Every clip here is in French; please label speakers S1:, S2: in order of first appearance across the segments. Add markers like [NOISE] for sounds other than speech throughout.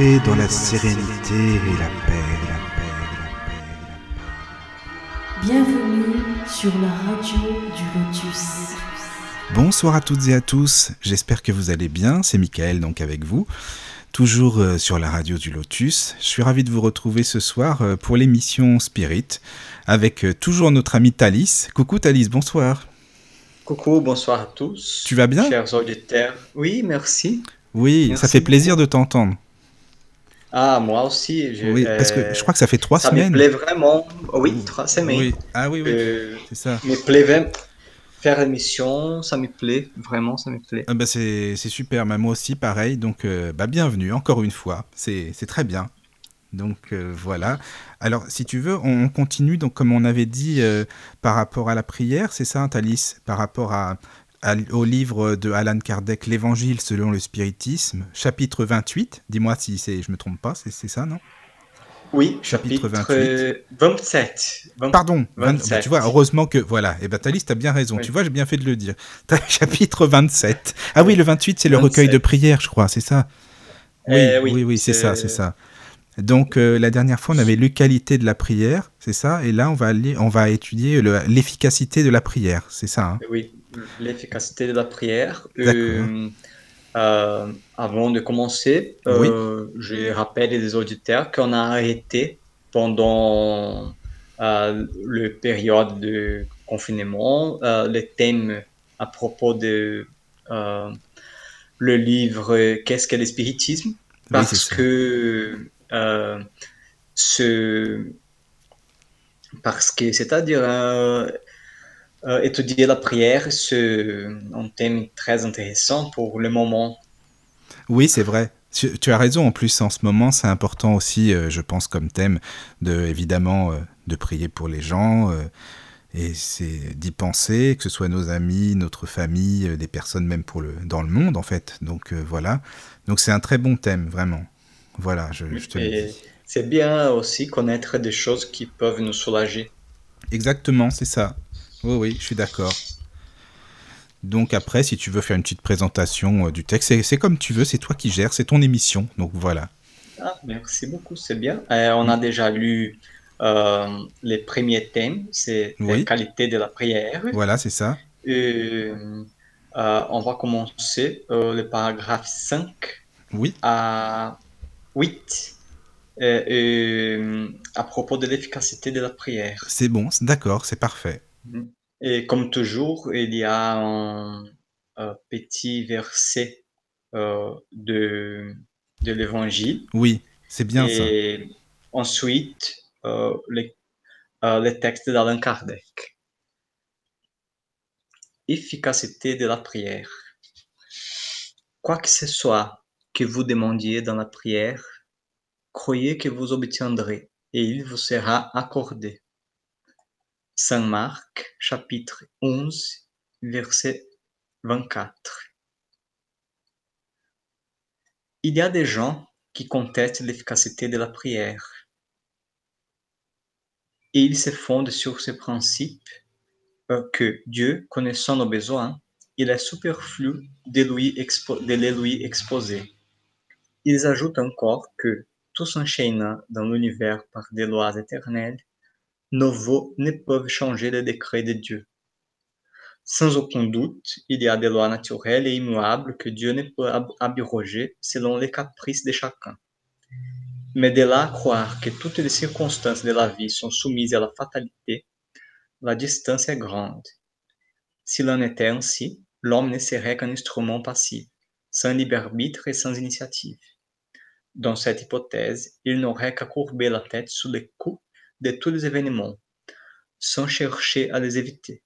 S1: Entrez dans la sérénité et la paix, la paix, la paix, la paix.
S2: Bienvenue sur la radio du Lotus.
S1: Bonsoir à toutes et à tous, j'espère que vous allez bien, c'est Michael donc avec vous, toujours euh, sur la radio du Lotus. Je suis ravi de vous retrouver ce soir euh, pour l'émission Spirit, avec euh, toujours notre ami Thalys. Coucou Thalys, bonsoir.
S3: Coucou, bonsoir à tous.
S1: Tu vas bien?
S3: Chers auditeurs. Oui, merci.
S1: Oui,
S3: Merci
S1: ça fait plaisir
S3: beaucoup.
S1: de t'entendre.
S3: Ah, moi aussi. Je,
S1: Oui, parce que
S3: euh,
S1: je crois que ça fait trois
S3: ça
S1: semaines.
S3: me plaît vraiment. Oui, trois semaines.
S1: Oui. Ah oui, oui,
S3: Euh,
S1: c'est ça.
S3: me plaît vraiment. Faire l'émission, ça me plaît. Vraiment, ça me plaît.
S1: Ah bah c'est super, bah moi aussi pareil, donc euh, bah bienvenue encore une fois, c'est très bien. Donc euh, voilà. Alors si tu veux, on, on continue, donc comme on avait dit par rapport à la prière, c'est ça Thalys, par rapport à- au livre de Alan Kardec, L'Évangile selon le spiritisme, chapitre 28, dis-moi si c'est, je me trompe pas, c'est ça non?
S3: Oui,
S1: Chapitre
S3: chapitre,
S1: 28.
S3: euh, 27. Vingt-
S1: Pardon, vingt-
S3: 27.
S1: bah, tu vois, heureusement que, voilà, et ben Thalys, t'as bien raison,
S3: Oui.
S1: tu vois, j'ai bien fait de le dire. [LAUGHS] Chapitre 27. Ah oui, le 28, c'est le recueil
S3: 27.
S1: de prières, je crois, c'est ça? Oui,
S3: Euh,
S1: oui,
S3: oui,
S1: oui, c'est ça, c'est ça. Donc, euh, la dernière fois, on avait lu qualité de la prière, c'est ça, et là, on va, aller, on va étudier le- l'efficacité de la prière, c'est ça hein?
S3: Oui, l'efficacité de la prière. Euh, euh, avant de commencer, euh, je rappelle les auditeurs qu'on a arrêté pendant le période de confinement euh, le thème à propos de le livre Qu'est-ce que le spiritisme?
S1: Oui, c'est
S3: Parce que ce parce que c'est-à-dire euh, étudier la prière, c'est un thème très intéressant pour le moment.
S1: Oui, c'est vrai. Tu, tu as raison, en plus, en ce moment, c'est important aussi, euh, je pense, comme thème, de, évidemment, euh, de prier pour les gens, et c'est d'y penser, que ce soit nos amis, notre famille, des personnes même pour le, dans le monde, en fait. Donc, voilà. Donc, c'est un très bon thème, vraiment. Voilà, je, je te le dis.
S3: c'est bien aussi connaître des choses qui peuvent nous soulager.
S1: Exactement, c'est ça. Oui, oui, je suis d'accord. Donc après, si tu veux faire une petite présentation euh, du texte, c'est comme tu veux, c'est toi qui gères, c'est ton émission. Donc voilà.
S3: Ah, merci beaucoup, c'est bien. Euh, on a déjà lu euh, les premiers thèmes, c'est la qualité de la prière.
S1: Voilà, c'est ça.
S3: On va commencer le paragraphe 5
S1: Oui,
S3: à 8 euh, euh, à propos de l'efficacité de la prière.
S1: c'est bon, c'est- d'accord, c'est parfait.
S3: Et comme toujours, il y a un, un petit verset euh, de, de l'Évangile
S1: Oui, c'est bien ça.
S3: et ensuite euh, les, euh, les textes d'Alain Kardec. Efficacité de la prière. Quoi que ce soit que vous demandiez dans la prière, croyez que vous obtiendrez et il vous sera accordé. Saint Marc, chapitre 11, verset 24. Il y a des gens qui contestent l'efficacité de la prière. Et ils se fondent sur ce principe euh, que Dieu, connaissant nos besoins, il est superflu de, de les lui exposer. Ils ajoutent encore que, tout s'enchaînant dans l'univers par des lois éternelles, nos voeux ne peuvent changer les décrets de Dieu. Sans aucun doute, il y a des lois naturelles et immuables que Dieu ne peut ab- abroger selon les caprices de chacun. Mais de là à croire que toutes les circonstances de la vie sont soumises à la fatalité, la distance est grande. S'il en était ainsi, l'homme ne serait qu'un instrument passif, sans libre arbitre et sans initiative. Dans cette hypothèse, il n'aurait qu'à courber la tête sous les coups de tous les événements, sans chercher à les éviter.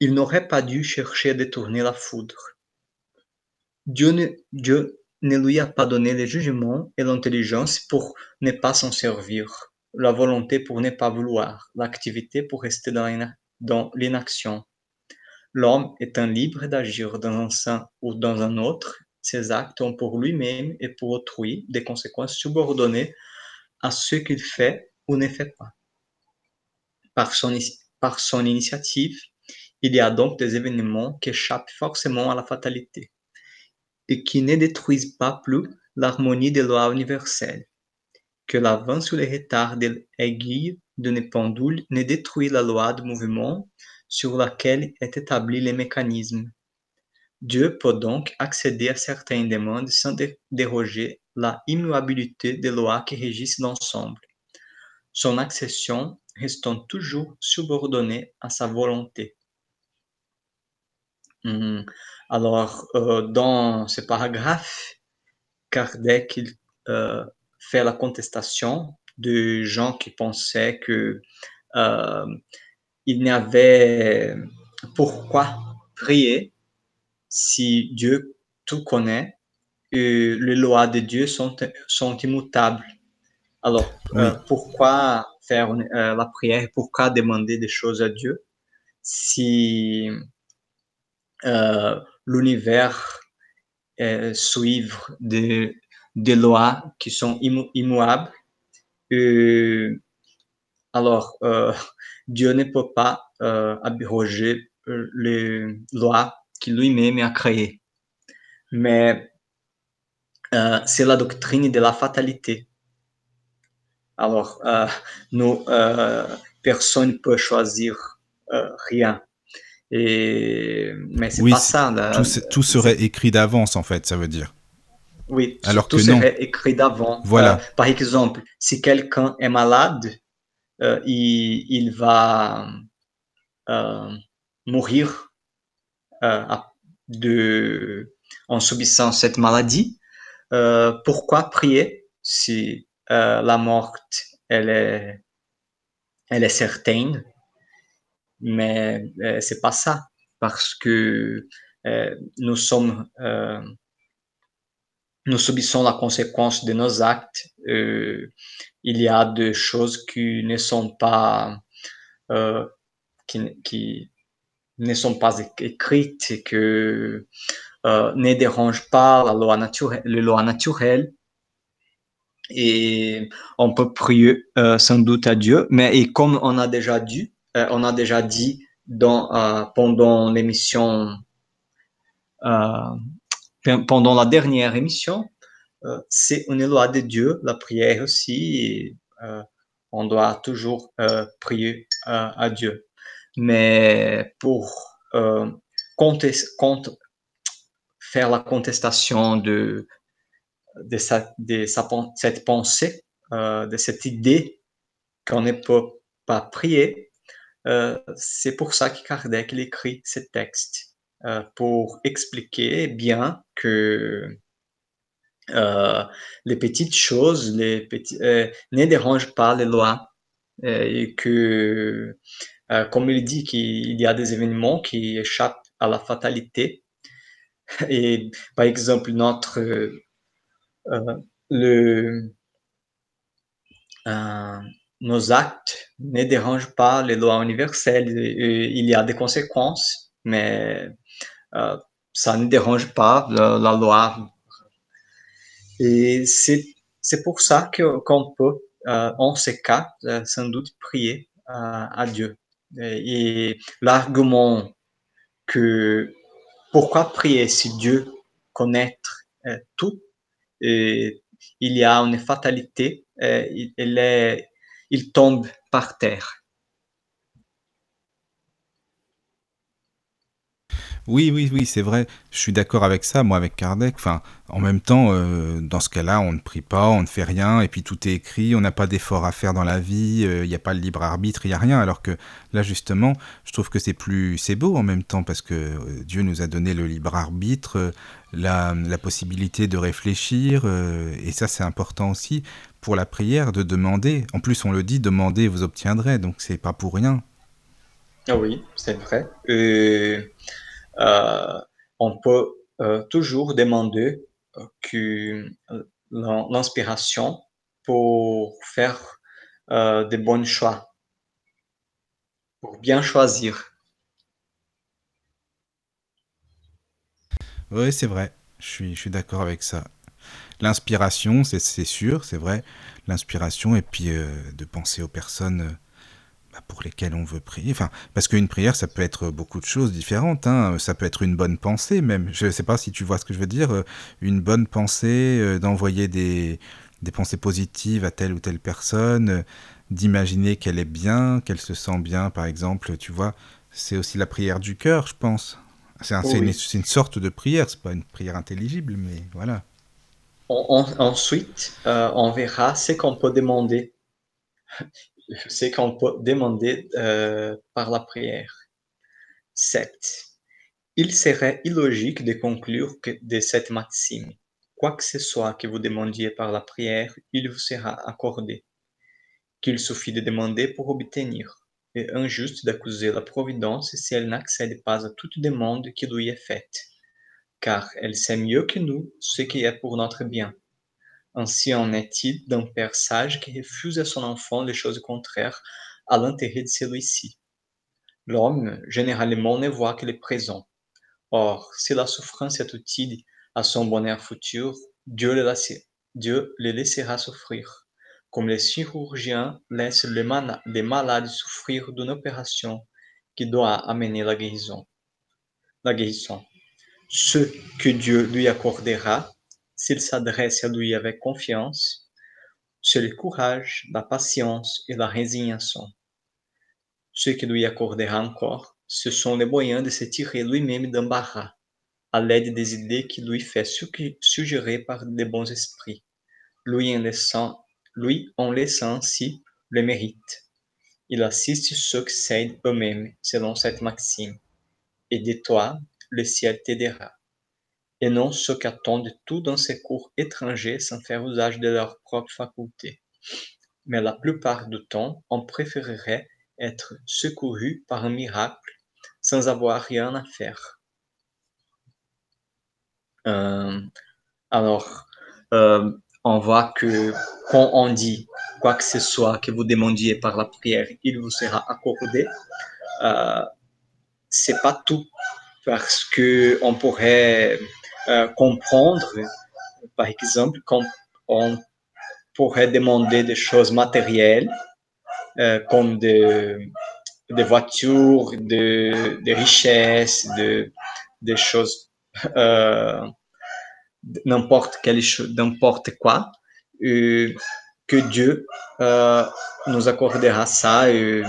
S3: Il n'aurait pas dû chercher à détourner la foudre. Dieu ne, Dieu ne lui a pas donné le jugement et l'intelligence pour ne pas s'en servir, la volonté pour ne pas vouloir, l'activité pour rester dans l'ina- dans l'inaction. L'homme étant libre d'agir dans un sens ou dans un autre, ses actes ont pour lui-même et pour autrui des conséquences subordonnées à ce qu'il fait ou ne fait pas. Par son, par son initiative, il y a donc des événements qui échappent forcément à la fatalité et qui ne détruisent pas plus l'harmonie des lois universelles, que l'avance ou le retard de l'aiguille d'une pendule ne détruit la loi de mouvement sur laquelle est établi le mécanisme. Dieu peut donc accéder à certaines demandes sans déroger la immuabilité des lois qui régissent l'ensemble, son accession restant toujours subordonnée à sa volonté? Hmm. Alors, euh, dans ce paragraphe, Kardec euh, fait la contestation de gens qui pensaient que euh, il n'y avait pourquoi prier si Dieu tout connaît et les lois de Dieu sont, sont immutables. Alors, euh, pourquoi faire euh, la prière? Pourquoi demander des choses à Dieu si euh, l'univers suit des, des, lois qui sont immuables? Alors, Dieu ne peut pas abroger les lois qu'il lui-même a créées. Mais c'est la doctrine de la fatalité. Alors, euh, nous, euh, personne ne peut choisir euh, rien. Et, mais c'est pas ça.
S1: tout, serait écrit d'avance, en fait, ça veut dire.
S3: Oui, Alors tout serait écrit d'avance.
S1: Voilà.
S3: par exemple, si quelqu'un est malade, il, il, va mourir de, en subissant cette maladie. pourquoi prier si euh, la mort, elle est, elle est certaine, mais euh, c'est pas ça, parce que euh, nous sommes, nous subissons la conséquence de nos actes. il y a des choses qui ne sont pas, qui, qui, ne sont pas écrites que ne dérangent pas la loi naturelle, les lois naturelles et on peut prier euh, sans doute à Dieu, mais et comme on a déjà dit, euh, on a déjà dit dans, euh, pendant l'émission, pendant la dernière émission, c'est une loi de Dieu, la prière aussi, et, on doit toujours prier à Dieu. Mais pour faire la contestation de de, cette pensée, euh, de cette idée qu'on ne peut pas prier. Euh, c'est pour ça que Kardec écrit ce texte, euh, pour expliquer bien que les petites choses les petits, ne dérangent pas les lois et que, comme il dit, qu'il y a des événements qui échappent à la fatalité. Et par exemple, notre le, euh, nos actes ne dérangent pas les lois universelles. il y a des conséquences, mais euh, ça ne dérange pas la, loi. Et c'est pour ça qu'on peut, en ces cas, sans doute prier à Dieu. Et, l'argument que pourquoi prier si Dieu connaît tout il y a une fatalité, il, est, il tombe par terre.
S1: Oui, oui, oui, c'est vrai. Je suis d'accord avec ça, moi, avec Kardec. Enfin, en même temps, euh, dans ce cas-là, on ne prie pas, on ne fait rien, et puis tout est écrit, on n'a pas d'effort à faire dans la vie, euh, il n'y a pas le libre arbitre, il n'y a rien. Alors que là, justement, je trouve que c'est plus, c'est beau en même temps, parce que euh, Dieu nous a donné le libre arbitre, la, possibilité de réfléchir, et ça, c'est important aussi pour la prière, de demander. En plus, on le dit, demandez, vous obtiendrez, donc c'est pas pour rien.
S3: Ah oui, c'est vrai. On peut euh, toujours demander euh, que l'inspiration pour faire des bons choix, pour bien choisir.
S1: Oui, c'est vrai. Je suis, d'accord avec ça. L'inspiration, c'est sûr, c'est vrai. L'inspiration et puis de penser aux personnes pour lesquelles on veut prier. Enfin, parce qu'une prière, ça peut être beaucoup de choses différentes. Hein. Ça peut être une bonne pensée même. Je ne sais pas si tu vois ce que je veux dire. Une bonne pensée, d'envoyer des, des pensées positives à telle ou telle personne, d'imaginer qu'elle est bien, qu'elle se sent bien, par exemple, tu vois. C'est aussi la prière du cœur, je pense. C'est une, une, sorte de prière, c'est pas une prière intelligible, mais voilà.
S3: ensuite, euh, on verra ce qu'on peut demander, ce qu'on peut demander euh, par la prière. 7. Il serait illogique de conclure que de cette maxime, quoi que ce soit que vous demandiez par la prière, il vous sera accordé, qu'il suffit de demander pour obtenir est injuste d'accuser la Providence si elle n'accède pas à toute demande qui lui est faite, car elle sait mieux que nous ce qui est pour notre bien. Ainsi en est-il d'un père sage qui refuse à son enfant les choses contraires à l'intérêt de celui-ci. L'homme, généralement, ne voit que le présent. Or, si la souffrance est utile à son bonheur futur, Dieu le, laissera souffrir comme les chirurgiens laissent les, malades souffrir d'une opération qui doit amener la guérison. La guérison. Ce que Dieu lui accordera, s'il s'adresse à lui avec confiance, c'est le courage, la patience et la résignation. Ce qu'il lui accordera encore, ce sont les moyens de se tirer lui-même d'embarras, à l'aide des idées qui lui fait suggérer par de bons esprits, lui en laissant lui en laissant ainsi le mérite. Il assiste ceux qui s'aident eux-mêmes selon cette maxime. Et de toi, le ciel t'aidera. Et non ceux qui attendent tout dans ces cours étrangers sans faire usage de leurs propres facultés. Mais la plupart du temps, on préférerait être secouru par un miracle sans avoir rien à faire. Euh, alors, euh, on voit que quand on dit quoi que ce soit que vous demandiez par la prière, il vous sera accordé. Euh, c'est pas tout, parce que on pourrait euh, comprendre, par exemple, qu'on pourrait demander des choses matérielles, euh, comme des, voitures, des, des richesses, de, des choses euh, n'importe quelle chose, n'importe quoi, que Dieu euh, nous accordera ça et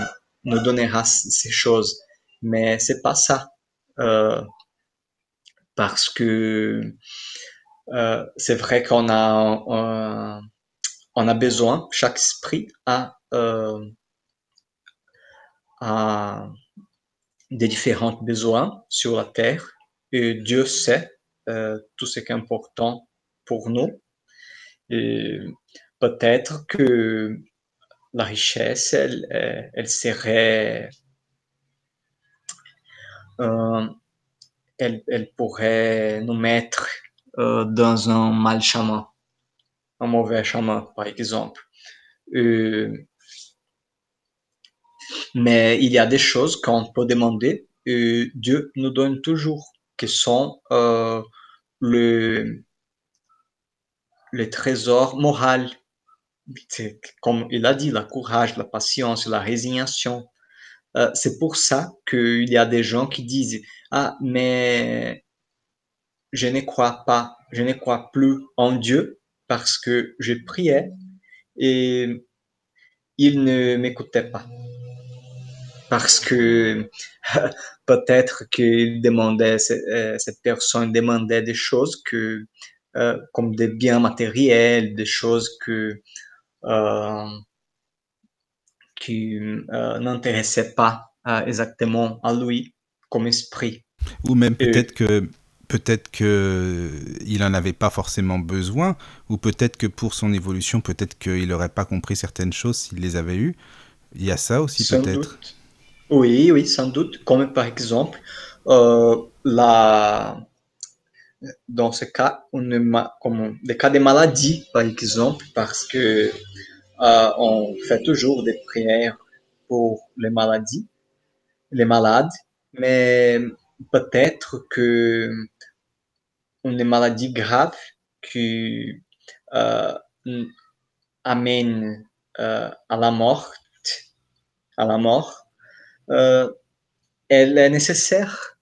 S3: nous donnera ces choses. Mais c'est pas ça. Euh, parce que euh, c'est vrai qu'on a, on a besoin, chaque esprit a, a des différents besoins sur la terre et Dieu sait euh, tout ce qui est important pour nous. Et peut-être que la richesse, elle, euh, elle serait, euh, elle, pourrait nous mettre euh, dans un mal un mauvais chemin, par exemple. Euh, mais il y a des choses qu'on peut demander et Dieu nous donne toujours, qui sont euh, le, le trésor moral. Comme il a dit, la courage, la patience, la résignation. Euh, c'est pour ça qu'il y a des gens qui disent Ah, mais je ne crois pas, je ne crois plus en Dieu parce que je priais et il ne m'écoutait pas parce que [LAUGHS] peut-être qu'il demandait, euh, cette personne demandait des choses que, euh, comme des biens matériels, des choses que, qui euh, n'intéressaient pas euh, exactement à lui comme esprit.
S1: Ou même peut-être que peut-être que il en avait pas forcément besoin, ou peut-être que pour son évolution, peut-être qu'il n'aurait pas compris certaines choses s'il les avait eues. Il y a ça aussi peut-être.
S3: Oui, oui, sans doute. Comme par exemple, euh, la... dans ce cas, une comme des cas de maladie, par exemple, parce que euh, on fait toujours des prières pour les maladies, les malades, mais peut-être que une maladie grave qui euh, amène euh, à la mort à la mort, elle est nécessaire.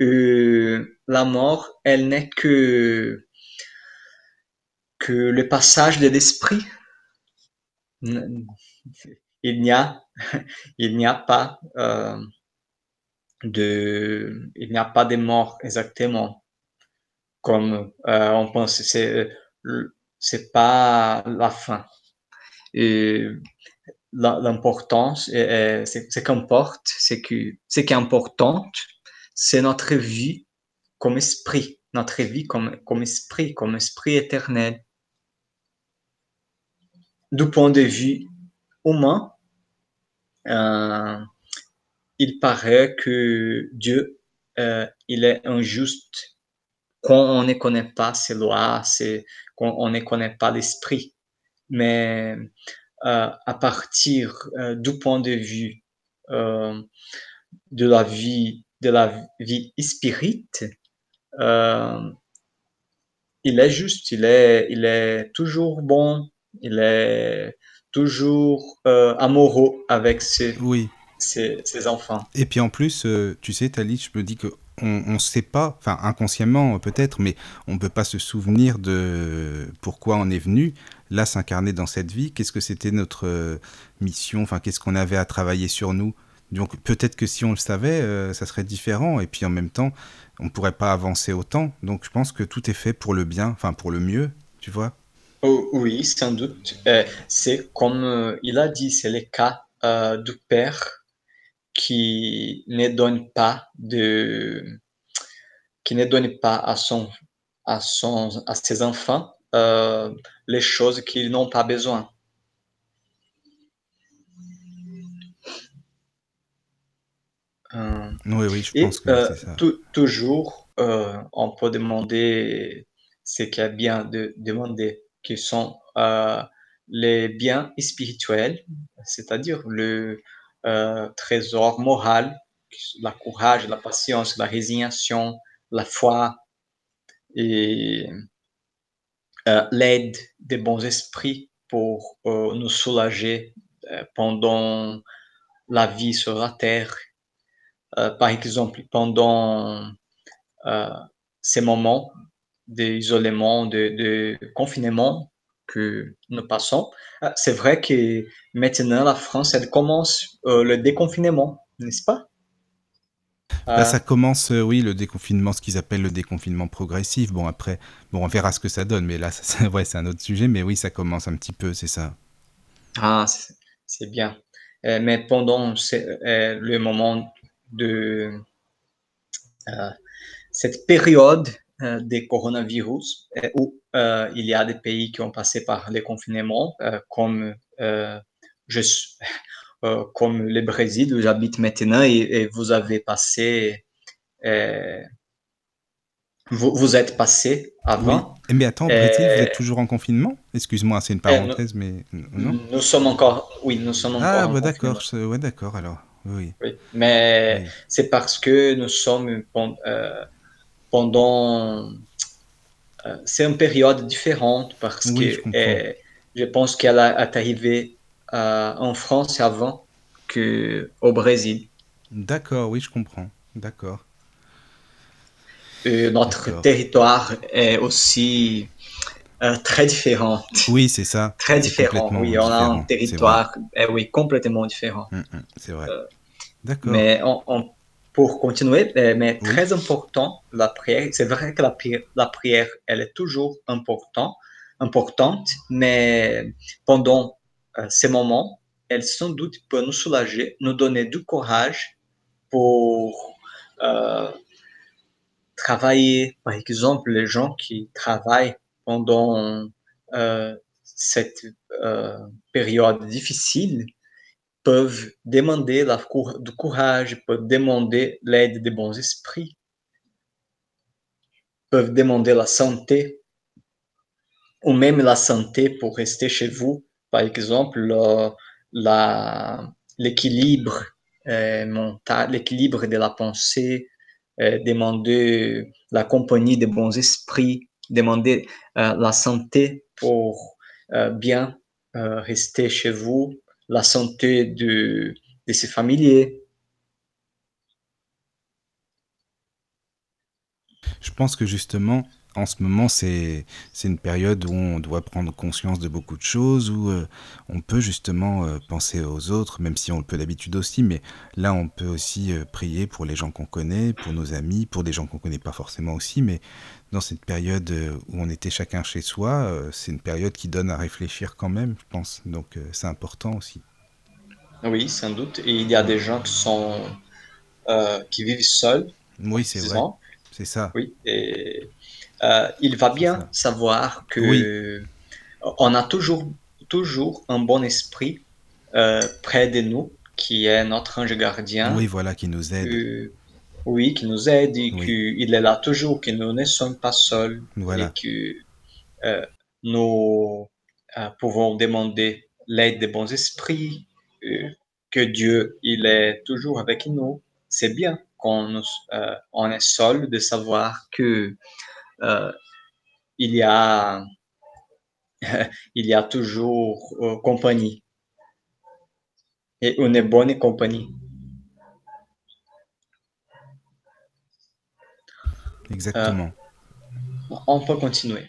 S3: La mort, elle n'est que le passage de l'esprit. Il n'y a, il n'y a pas euh, de, il n'y a pas de mort exactement comme euh, on pense. C'est, c'est pas la fin. Et l'importance, ce qu'importe, c'est que ce qui est important, c'est notre vie comme esprit, notre vie comme, comme esprit, comme esprit éternel. Du point de vue humain, euh, il paraît que Dieu, euh, il est injuste quand on ne connaît pas ses lois, quand on ne connaît pas l'esprit. Mais euh, à partir du point de vue de la vie, de la vie spirite, il est juste, il est, il est toujours bon, il est toujours amoureux avec ses,
S1: oui.
S3: ses, ses, enfants.
S1: Et puis en plus, tu sais, Tali, je me dis que on ne sait pas, enfin inconsciemment peut-être, mais on ne peut pas se souvenir de pourquoi on est venu là s'incarner dans cette vie. Qu'est-ce que c'était notre euh, mission? Enfin, qu'est-ce qu'on avait à travailler sur nous? Donc peut-être que si on le savait, euh, ça serait différent. Et puis en même temps, on ne pourrait pas avancer autant. Donc je pense que tout est fait pour le bien, enfin pour le mieux, tu vois.
S3: Oh, oui, sans doute. Euh, c'est comme il a dit, c'est le cas du père qui ne donne pas de qui ne donne pas à son à son à ses enfants euh, les choses qu'ils n'ont pas besoin.
S1: Euh, oui, oui, je pense que
S3: euh,
S1: c'est ça.
S3: Toujours, on peut demander ce qu'il y a bien de demander, qui sont les biens spirituels, c'est-à-dire le, euh, trésor moral, la courage, la patience, la résignation, la foi et euh, l'aide des bons esprits pour euh, nous soulager pendant la vie sur la terre. par exemple, pendant ces moments d'isolement, de, de confinement, que nous passons. Ah, c'est vrai que maintenant, la France, elle commence euh, le déconfinement, n'est-ce pas?
S1: Là, bah, ça commence, euh, oui, le déconfinement, ce qu'ils appellent le déconfinement progressif. Bon, après, bon, on verra ce que ça donne, mais là, [LAUGHS] c'est ouais, un autre sujet, mais oui, ça commence un petit peu, c'est ça.
S3: Ah, c'est bien. Euh, mais pendant le moment de cette période des coronavirus euh, où euh, il y a des pays qui ont passé par les confinements, comme, je, [LAUGHS] comme le Brésil où j'habite maintenant et, vous avez passé, vous, vous êtes passé avant.
S1: Oui. Mais attends, Brésil, vous êtes toujours en confinement? Excuse-moi, c'est une parenthèse, mais non?
S3: Nous sommes encore, oui, nous sommes encore.
S1: Ah, bah d'accord, ouais, d'accord alors. Oui.
S3: oui. Mais c'est parce que nous sommes pendant. Euh, c'est une période différente parce que je, je, pense qu'elle est arrivée euh, en France avant qu'au Brésil.
S1: D'accord, oui, je comprends. D'accord.
S3: notre territoire est aussi euh, très différent.
S1: Oui, c'est ça.
S3: Très différent. Oui, on a un territoire eh oui, complètement différent.
S1: Hum, hum, c'est vrai. D'accord.
S3: Mais on, on, pour continuer, euh, mais très important, la prière, c'est vrai que la prière, la prière, elle est toujours important, importante, mais pendant euh, ces moments, elle sans doute peut nous soulager, nous donner du courage pour euh, travailler. Par exemple, les gens qui travaillent pendant euh, cette période difficile, peuvent demander la du courage, peuvent demander l'aide des bons esprits, peuvent demander la santé, ou même la santé pour rester chez vous. Par exemple, l'équilibre euh, mental, l'équilibre de la pensée, euh, demander la compagnie des bons esprits, demander euh, la santé pour bien rester chez vous, la santé de, de ses familiers.
S1: Je pense que justement, en ce moment, c'est une période où on doit prendre conscience de beaucoup de choses, où euh, on peut justement euh, penser aux autres, même si on le peut d'habitude aussi, mais là, on peut aussi euh, prier pour les gens qu'on connaît, pour nos amis, pour des gens qu'on connaît pas forcément aussi, mais dans cette période euh, où on était chacun chez soi, euh, c'est une période qui donne à réfléchir quand même, je pense. Donc euh, c'est important aussi.
S3: Oui, sans doute. Et il y a des gens qui sont euh, qui vivent seuls,
S1: Oui, c'est vrai. C'est ça.
S3: Oui, et euh, il va bien savoir que
S1: Oui,
S3: on a toujours, toujours un bon esprit euh, près de nous, qui est notre ange gardien,
S1: oui, voilà, qui nous aide.
S3: Oui, qui nous aide et
S1: Oui,
S3: qu'il est là toujours, que nous ne sommes pas seuls et que euh, nous euh, pouvons demander l'aide des bons esprits, euh, que Dieu, il est toujours avec nous. C'est bien qu'on on est seul de savoir que euh, il y a [LAUGHS] il y a toujours compagnie et une bonne compagnie. Euh,
S1: exactement.
S3: on peut continuer.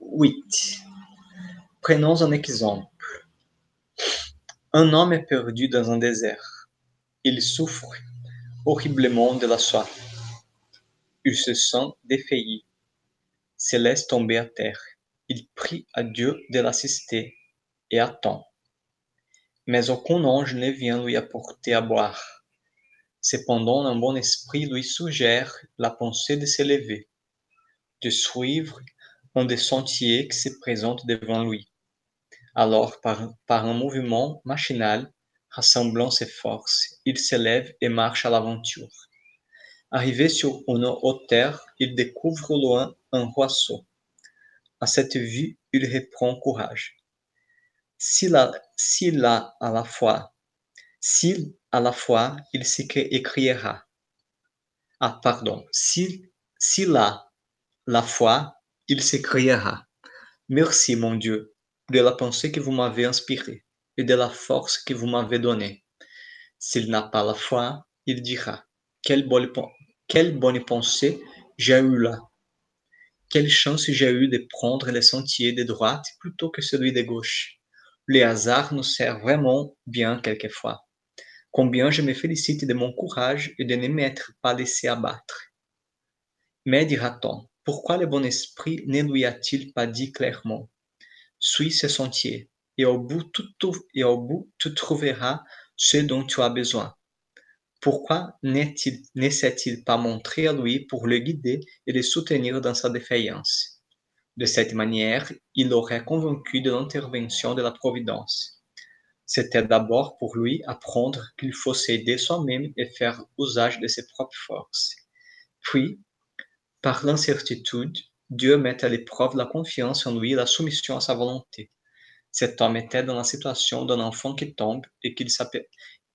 S3: 8. Prenons un exemple. Un homme est perdu dans un désert. Il souffre horriblement de la soif. Il se sent défailli, se laisse tomber à terre. Il prie à Dieu de l'assister et attend. Mais aucun ange ne vient lui apporter à boire. Cependant, un bon esprit lui suggère la pensée de s'élever, de suivre un des sentiers qui se présentent devant lui. Alors, par, un mouvement machinal, rassemblant ses forces, il s'élève et marche à l'aventure. Arrivé sur une hauteur, il découvre au loin un ruisseau. À cette vue, il reprend courage. S'il a, s'il a à la fois, s'il à la fois, il s'écriera. Ah, pardon. S'il, a la foi, il s'écriera. Merci, mon Dieu, de la pensée que vous m'avez inspirée et de la force que vous m'avez donnée. S'il n'a pas la foi, il dira, quelle bonne, quelle bonne pensée j'ai eue là. Quelle chance j'ai eue de prendre le sentier de droite plutôt que celui de gauche. Le hasard nous sert vraiment bien quelquefois. Combien je me félicite de mon courage et de ne m'être pas laissé abattre. Mais dira-t-on, pourquoi le bon esprit ne lui a-t-il pas dit clairement Suis ce sentier, et au bout tu, et au bout, tu trouveras ce dont tu as besoin. Pourquoi ne s'est-il pas montré à lui pour le guider et le soutenir dans sa défaillance? De cette manière, il l'aurait convaincu de l'intervention de la Providence. C'était d'abord pour lui apprendre qu'il faut s'aider soi-même et faire usage de ses propres forces. Puis, par l'incertitude, Dieu met à l'épreuve la confiance en lui et la soumission à sa volonté. Cet homme était dans la situation d'un enfant qui tombe et, qu'il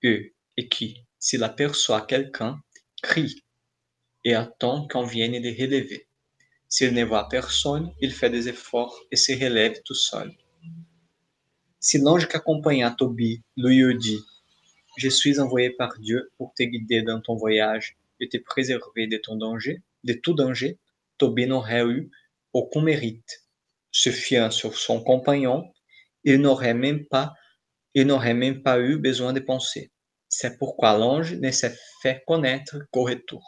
S3: et qui, s'il aperçoit quelqu'un, crie et attend qu'on vienne le relever. S'il ne voit personne, il fait des efforts et se relève tout seul. Si l'ange qui accompagnait Tobie lui dit Je suis envoyé par Dieu pour te guider dans ton voyage et te préserver de ton danger, de tout danger, Tobie n'aurait eu aucun mérite. Se fiant sur son compagnon, il n'aurait même pas, n'aurait même pas eu besoin de penser. C'est pourquoi l'ange ne s'est fait connaître qu'au retour.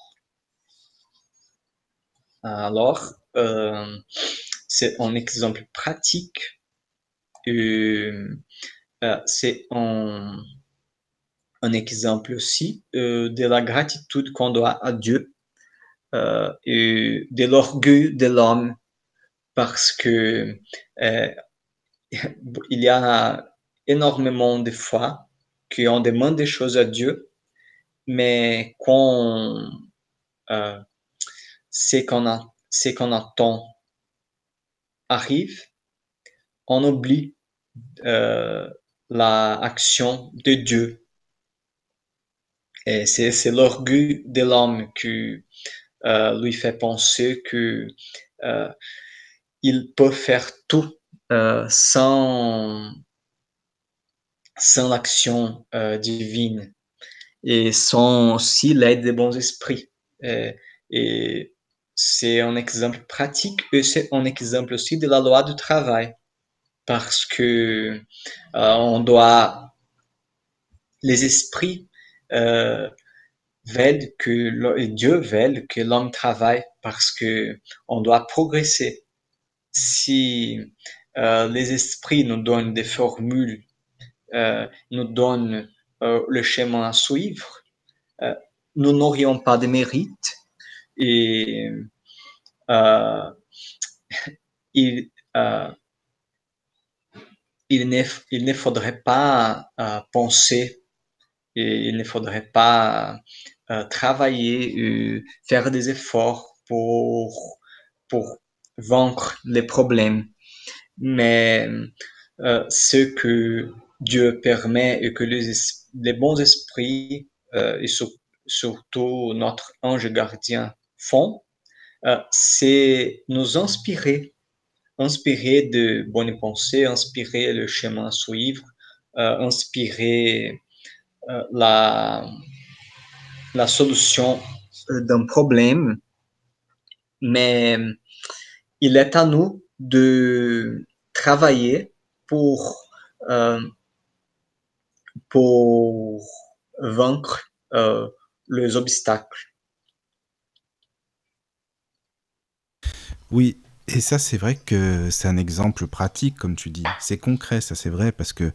S3: Alors, euh, c'est un exemple pratique. Euh, euh, c'est un, exemple aussi euh, de la gratitude qu'on doit à Dieu et de l'orgueil de l'homme parce que il y a énormément de fois qu'on demande des choses à Dieu, mais quand euh, ce qu'on attend arrive, on oublie euh, la action de Dieu. Et c'est, l'orgueil de l'homme qui euh, lui fait penser que euh, il peut faire tout euh, sans sans l'action divine et sans aussi l'aide des bons esprits. Et c'est un exemple pratique et c'est un exemple aussi de la loi du travail parce que euh, on doit les esprits euh, veulent que Dieu veut que l'homme travaille parce que on doit progresser. Si euh, les esprits nous donnent des formules, euh, nous donnent euh, le chemin à suivre, euh, nous n'aurions pas de mérite et [LAUGHS] il, il, ne, il ne faudrait pas euh, penser il ne faudrait pas euh, travailler, faire des efforts pour, vaincre les problèmes. Mais euh, ce que Dieu permet et que les, es- les bons esprits et sur- surtout notre ange gardien font, c'est nous inspirer, inspirer de bonnes pensées, inspirer le chemin à suivre, euh, inspirer euh, la, solution euh, d'un problème, mais il est à nous de travailler pour, pour vaincre les obstacles.
S1: Oui, et ça c'est vrai que c'est un exemple pratique, comme tu dis. C'est concret, ça c'est vrai, parce que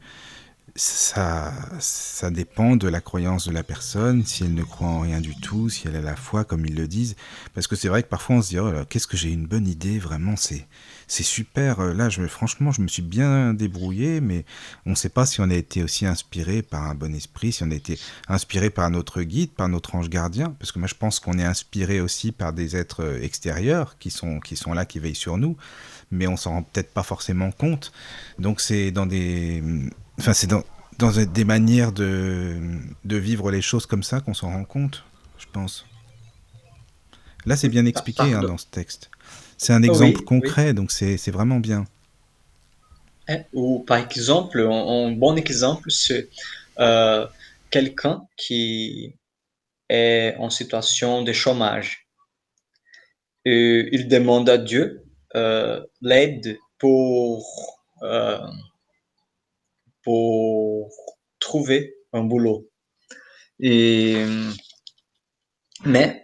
S1: ça, ça dépend de la croyance de la personne, si elle ne croit en rien du tout, si elle a la foi, comme ils le disent. Parce que c'est vrai que parfois on se dit, oh qu'est-ce que j'ai une bonne idée, vraiment, c'est, c'est super. Euh, Là, je, franchement, je me suis bien débrouillé, mais on ne sait pas si on a été aussi inspiré par un bon esprit, si on a été inspiré par notre guide, par notre ange gardien. Parce que moi, je pense qu'on est inspiré aussi par des êtres euh, extérieurs qui sont, qui sont là, qui veillent sur nous, mais on s'en rend peut-être pas forcément compte. Donc c'est dans des Enfin, c'est dans, dans des manières de, de vivre les choses comme ça qu'on s'en rend compte, je pense. Là, c'est bien expliqué hein, dans ce texte. C'est un exemple
S3: Oui, oui.
S1: concret, donc c'est vraiment bien.
S3: Hein, Ou par exemple, un, un bon exemple, c'est euh, quelqu'un qui est en situation de chômage. Et il demande à Dieu euh, l'aide pour, euh, pour trouver un boulot. Et, mais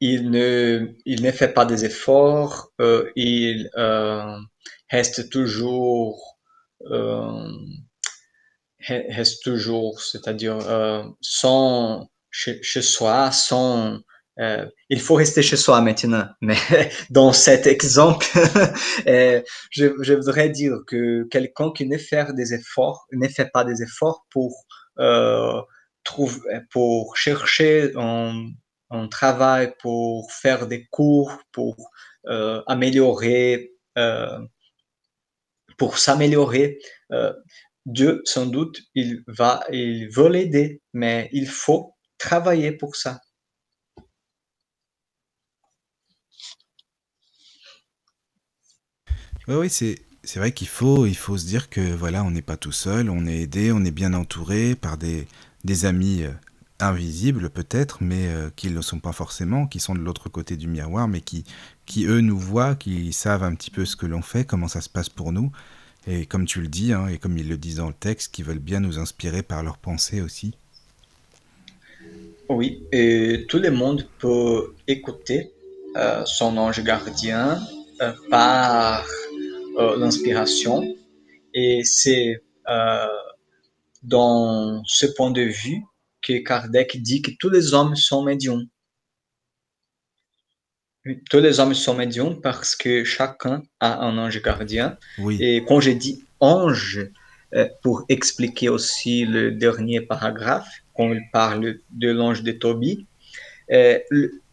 S3: il ne, il ne fait pas des efforts, euh, il euh, reste toujours, euh, re- reste toujours, c'est-à-dire sans chez, chez soi, sans il faut rester chez soi maintenant. [LAUGHS] Mais dans cet exemple, [LAUGHS] je, voudrais dire que quelqu'un qui ne fait des efforts, ne fait pas des efforts pour trouver, pour chercher un, un travail, pour faire des cours, pour euh, améliorer, euh, pour s'améliorer, euh, Dieu, sans doute, il va, il veut l'aider, mais il faut travailler pour ça.
S1: Oui, oui, c'est c'est vrai qu'il faut, il faut se dire que voilà, on n'est pas tout seul, on est aidé, on est bien entouré par des, des amis invisibles peut-être, mais euh, qui ne le sont pas forcément, qui sont de l'autre côté du miroir, mais qui, qui eux nous voient, qui savent un petit peu ce que l'on fait, comment ça se passe pour nous. Et comme tu le dis, hein, et comme ils le disent dans le texte, qui veulent bien nous inspirer par leurs pensées aussi.
S3: Oui, et tout le monde peut écouter euh, son ange gardien euh, par euh, l'inspiration. Et c'est dans ce point de vue que Kardec dit que tous les hommes sont médiums. Tous les hommes sont médiums parce que chacun a un ange gardien.
S1: Oui,
S3: Et quand j'ai dit ange, euh, pour expliquer aussi le dernier paragraphe, quand il parle de l'ange de Tobie, euh,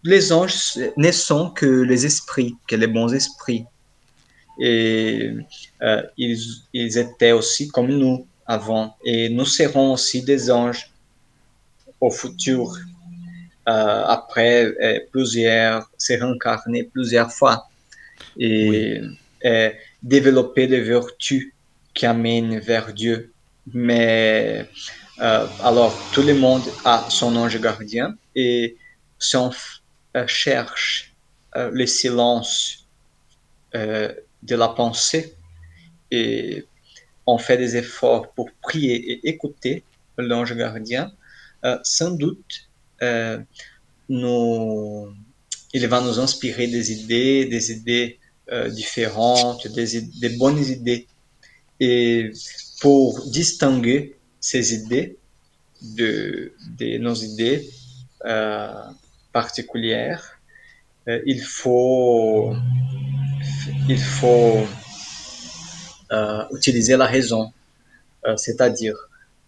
S3: les anges ne sont que les esprits, que les bons esprits. Et euh, ils, ils étaient aussi comme nous avant. Et nous serons aussi des anges au futur, euh, après euh, plusieurs, se réincarner plusieurs fois
S1: oui,
S3: et développer des vertus qui amènent vers Dieu. mais euh, alors tout le monde a son ange gardien et si on euh, cherche euh, le silence de la pensée et on fait des efforts pour prier et écouter l'ange gardien, sans doute euh, il va nous inspirer des idées, des idées euh, différentes, des, bonnes idées. Et pour distinguer ces idées de, nos idées euh, particulières, euh, il faut, il faut euh, utiliser la raison, Euh, c'est-à-dire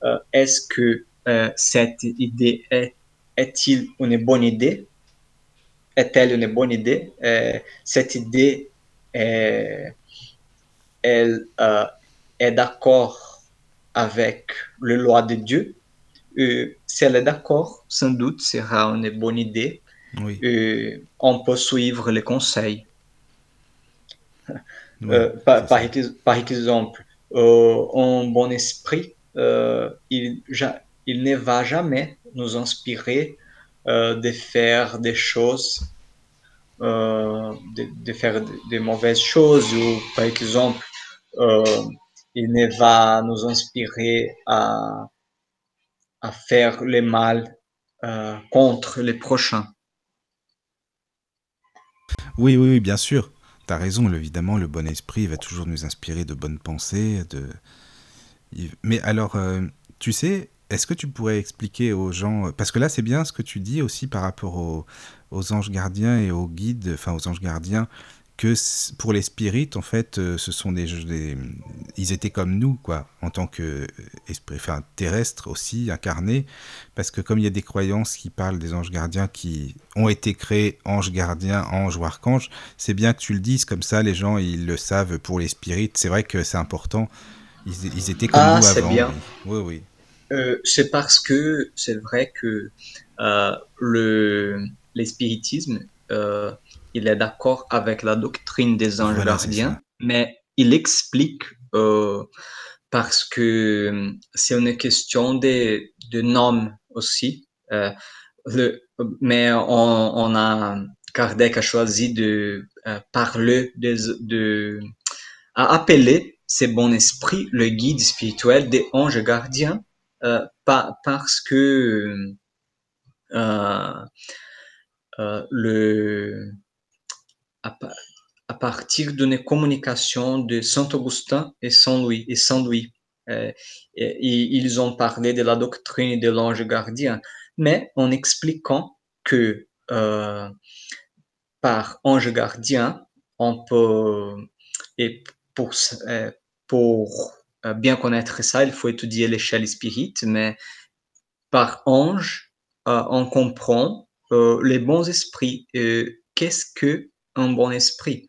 S3: euh, est-ce que euh, cette idée est, est-il une bonne idée? Est-elle une bonne idée? Euh, Cette idée est, elle euh, est d'accord avec le loi de Dieu? Si elle est d'accord, sans doute sera une bonne idée.
S1: Oui,
S3: on peut suivre les conseils. [LAUGHS] par, exemple, un bon esprit, il, ja- il ne va jamais nous inspirer euh, de faire des choses, euh, de, faire de, de mauvaises choses, ou par exemple, euh, il ne va nous inspirer à, à faire le mal contre les prochains.
S1: Oui, oui, oui, bien sûr. T'as raison, évidemment, le bon esprit va toujours nous inspirer de bonnes pensées. De... Mais alors, tu sais, est-ce que tu pourrais expliquer aux gens, parce que là, c'est bien ce que tu dis aussi par rapport aux, aux anges gardiens et aux guides, enfin aux anges gardiens, que pour les spirites, en fait, euh, ce sont des, des- ils étaient comme nous, quoi, en tant que euh, esprit, enfin terrestres aussi, incarnés, parce que comme il y a des croyances qui parlent des anges gardiens qui ont été créés anges gardiens, anges ou archanges, c'est bien que tu le dises comme ça, les gens ils le savent pour les spirites. C'est vrai que c'est important. Ils, ils étaient comme
S3: Ah,
S1: nous
S3: c'est
S1: avant.
S3: bien.
S1: Oui, oui, oui.
S3: Euh, c'est parce que c'est vrai que euh, le l'espiritisme, euh, il est d'accord avec la doctrine des anges
S1: Voilà, c'est
S3: gardiens, mais il explique euh, parce que c'est une question de, de nom aussi. Euh, le, mais on, on a Kardec a choisi de euh, parler des, de à appeler ces bons esprits le guide spirituel des anges gardiens euh, pa- parce que euh, euh, le, à, à partir d'une communication de Saint Augustin et Saint Louis et Saint Louis, et- et ils ont parlé de la doctrine de l'ange gardien, mais en expliquant que par ange gardien, on peut et pour pour bien connaître ça, il faut étudier l'échelle spirit, mais par ange, euh, on comprend euh, les bons esprits. Euh, Qu'est-ce que un bon esprit?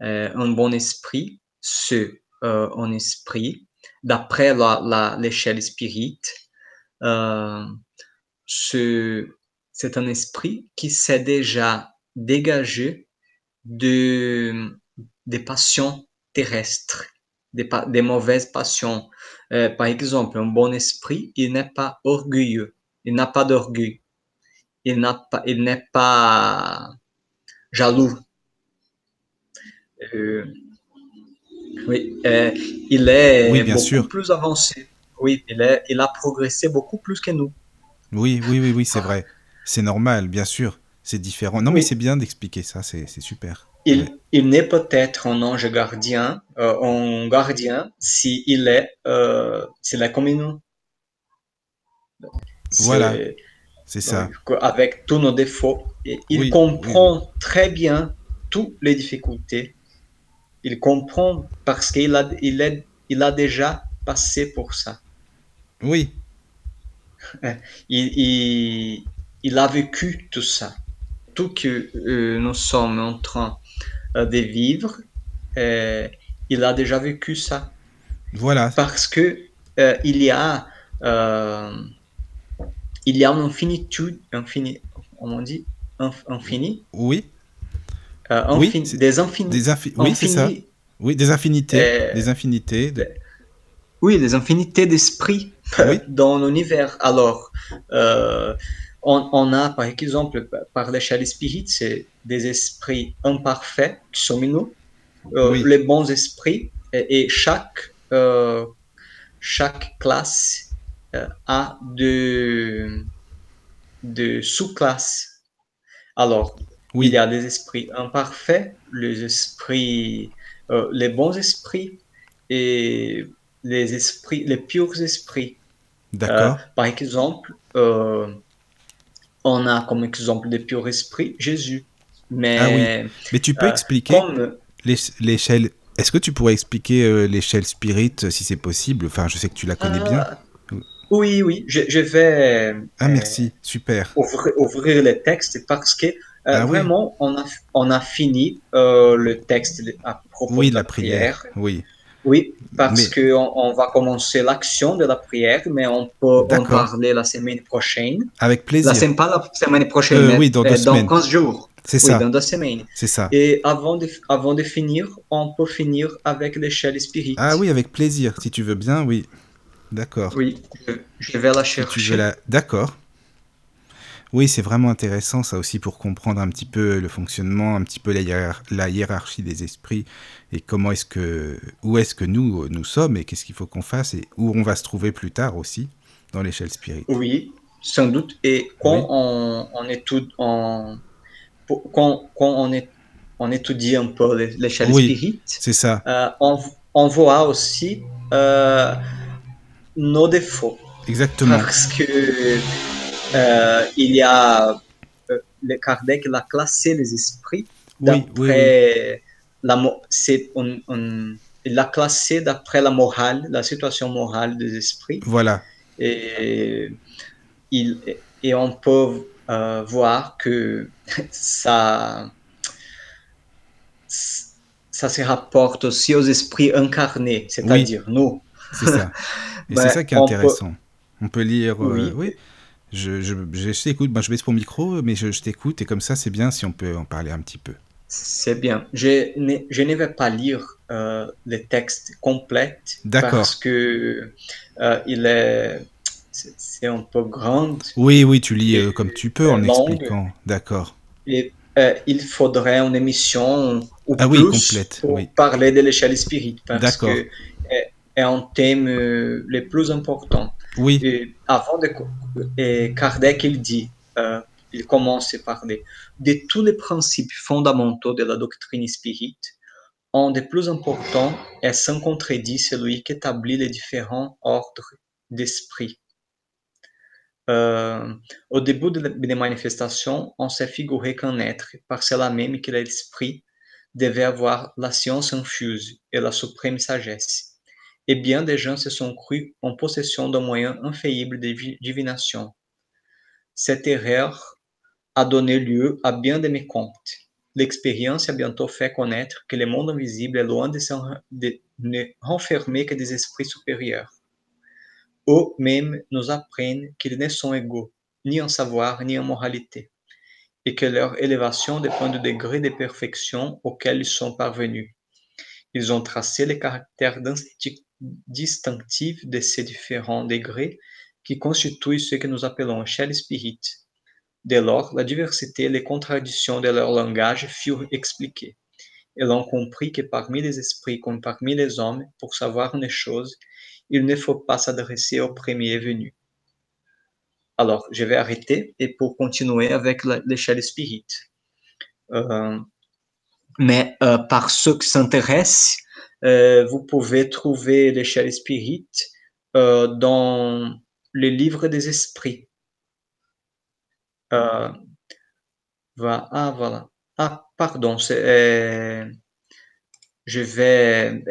S3: Un bon esprit, c'est un esprit, d'après la, la- l'échelle euh, c'est c'est un esprit qui s'est déjà dégagé de, des passions terrestres, des, mauvaises passions. Euh, par exemple, un bon esprit, il n'est pas orgueilleux, il n'a pas d'orgueil, il n'a pas, il n'est pas jaloux. Euh, oui, euh, il
S1: Oui,
S3: est
S1: bien
S3: beaucoup
S1: sûr.
S3: plus avancé. Oui, il, est, il a progressé beaucoup plus que nous.
S1: Oui, oui, oui, oui, c'est vrai. C'est normal, bien sûr. C'est différent. Non, mais c'est bien d'expliquer ça. C'est super.
S3: Il, il n'est peut-être un ange gardien, euh, un gardien, s'il est, euh, s'il est comme nous.
S1: Voilà,
S3: C'est,
S1: ça.
S3: avec tous nos défauts. Et il
S1: Oui, oui, oui.
S3: comprend très bien toutes les difficultés. Il comprend parce qu'il a, il est, il a déjà passé pour ça.
S1: Oui, [LAUGHS]
S3: Il, il, il a vécu tout ça. Tout que euh, nous sommes en train de vivre, euh, il a déjà vécu ça.
S1: voilà.
S3: Parce que euh, il y a, euh, il y a une infinitude, infini, on dit, inf- infini,
S1: Oui,
S3: euh,
S1: oui,
S3: des infinis,
S1: des infi- Oui, c'est ça. Oui, des infinités.
S3: euh,
S1: Des infinités. de-
S3: oui, les infinités d'esprits
S1: Oui. [LAUGHS]
S3: dans l'univers. Alors, euh, on, on a par exemple, par l'échelle spirit, c'est des esprits imparfaits qui sont nous, euh,
S1: Oui.
S3: les bons esprits, et, et chaque, euh, chaque classe euh, a de, de sous-classes. Alors,
S1: Oui.
S3: il y a des esprits imparfaits, les esprits, euh, les bons esprits et les esprits, les purs esprits.
S1: D'accord.
S3: par exemple, on a comme exemple des purs esprits Jésus. Mais
S1: Ah Mais tu peux
S3: euh,
S1: expliquer
S3: comme
S1: l'é- l'échelle. Est-ce que tu pourrais expliquer euh, l'échelle spirit euh, si c'est possible? Enfin, je sais que tu la connais bien.
S3: Ah, oui, oui, je, je vais
S1: Ah,
S3: euh,
S1: merci, super.
S3: ouvrir, ouvrir le texte parce que euh,
S1: Ah oui.
S3: vraiment, on a, on a fini euh, le texte à propos
S1: Oui,
S3: de
S1: la prière. Oui,
S3: Oui, parce
S1: Mais-
S3: que on, va commencer l'action de la prière, mais on peut en parler la semaine prochaine.
S1: avec plaisir.
S3: La semaine, pas la semaine prochaine,
S1: Euh,
S3: mais
S1: oui, dans deux
S3: euh,
S1: semaines.
S3: 15 jours.
S1: C'est
S3: Oui,
S1: ça,
S3: dans deux semaines.
S1: c'est ça.
S3: Et avant de, avant de finir, on peut finir avec l'échelle spirit.
S1: Ah oui, avec plaisir, si tu veux bien, oui. D'accord.
S3: Oui, je, vais la chercher.
S1: la... D'accord. Oui, c'est vraiment intéressant ça aussi pour comprendre un petit peu le fonctionnement, un petit peu la, hiérar- la hiérarchie des esprits et comment est-ce que, où est-ce que nous nous sommes et qu'est-ce qu'il faut qu'on fasse et où on va se trouver plus tard aussi dans l'échelle spirit.
S3: Oui, sans doute. Et quand
S1: Oui.
S3: on, on étudie, on, pour- quand, quand on, est, on étudie un peu l'é- l'échelle
S1: Oui.
S3: spirit,
S1: C'est ça.
S3: euh, on, on voit aussi euh, nos défauts.
S1: Exactement.
S3: Parce que euh, il y a le Kardec il a classé les esprits
S1: Oui, oui, oui.
S3: d'après la c'est on, on- il l'a classé d'après la morale, la situation morale des esprits
S1: Voilà.
S3: et il et on peut euh, voir que [LAUGHS] ça ça se rapporte aussi aux esprits incarnés, c'est-à-dire nous.
S1: C'est ça. [LAUGHS] Et
S3: Ben,
S1: c'est ça qui est
S3: on peut-
S1: intéressant. On peut lire. euh,
S3: Oui.
S1: oui. Je, je, je, je t'écoute. Ben, je baisse mon micro, mais je, je t'écoute. Et comme ça, c'est bien si on peut en parler un petit peu.
S3: C'est bien. Je ne, je ne vais pas lire euh, les textes complets parce que euh, il est c'est un peu grand
S1: Oui, oui, tu lis euh, comme tu peux en
S3: longue.
S1: expliquant. D'accord.
S3: et euh, il faudrait une émission ou
S1: Ah oui,
S3: plus
S1: complète,
S3: pour
S1: oui.
S3: parler de l'échelle spirit parce
S1: D'accord.
S3: que est, est un thème euh, le plus important.
S1: Oui,
S3: Et avant de et Kardec il dit euh, il commence par parler de tous les principes fondamentaux de la doctrine spirit, un des plus importants est sans contredit celui qui établit les différents ordres d'esprit. Euh, au début des manifestations, on s'est figuré qu'un être, par cela même que l'esprit, devait avoir la science infuse et la suprême sagesse. Et bien des gens se sont crus en possession d'un moyen infaillible de vi- divination. Cette erreur a donné lieu à bien des mécomptes. L'expérience a bientôt fait connaître que le monde invisible est loin de, de ne renfermer que des esprits supérieurs. Eux mêmes nous apprennent qu'ils ne sont égaux, ni en savoir, ni en moralité, et que leur élévation dépend du degré de perfection auquel ils sont parvenus. Ils ont tracé les caractères disti- distinctifs de ces différents degrés qui constituent ce que nous appelons échelle spirit. Dès lors, la diversité et les contradictions de leur langage furent expliquées. Et l'on comprit que parmi les esprits comme parmi les hommes, pour savoir une chose, il ne faut pas s'adresser au premier venu. Alors, je vais arrêter et pour continuer avec l'échelle spirit. Euh, mais euh, par ceux qui s'intéressent, euh, vous pouvez trouver l'échelle spirit euh, dans le livre des esprits. Ah, voilà. Ah, pardon, c'est, je vais,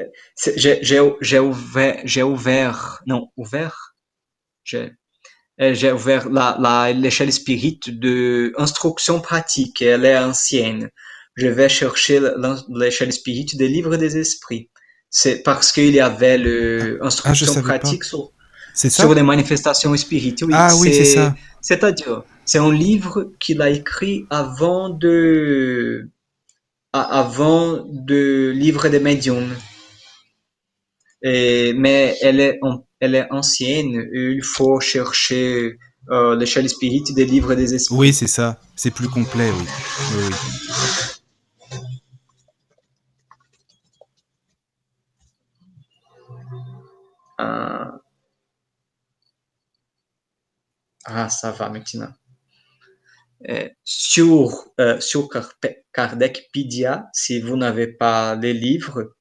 S3: j'ai ouvert, j'ai ouvert, non, ouvert, j'ai j'ai ouvert la, la, l'échelle spirit de instruction pratique, elle est ancienne. Je vais chercher l'échelle spirit des livres des esprits. C'est parce qu'il y avait le instruction
S1: Ah, savais pas.
S3: pratique sur, sur les manifestations spirites. Oui,
S1: Ah oui, c'est ça.
S3: C'est-à-dire, c'est un livre qu'il a écrit avant de, avant de livre des médiums. Et, mais elle est, elle est ancienne. Il faut chercher euh, l'échelle spirit des livres des esprits.
S1: Oui, c'est ça. C'est plus complet, oui. oui, oui.
S3: Euh, Ah, ça va maintenant. Euh, sur, euh, sur Kardecpedia, si vous n'avez pas les livres,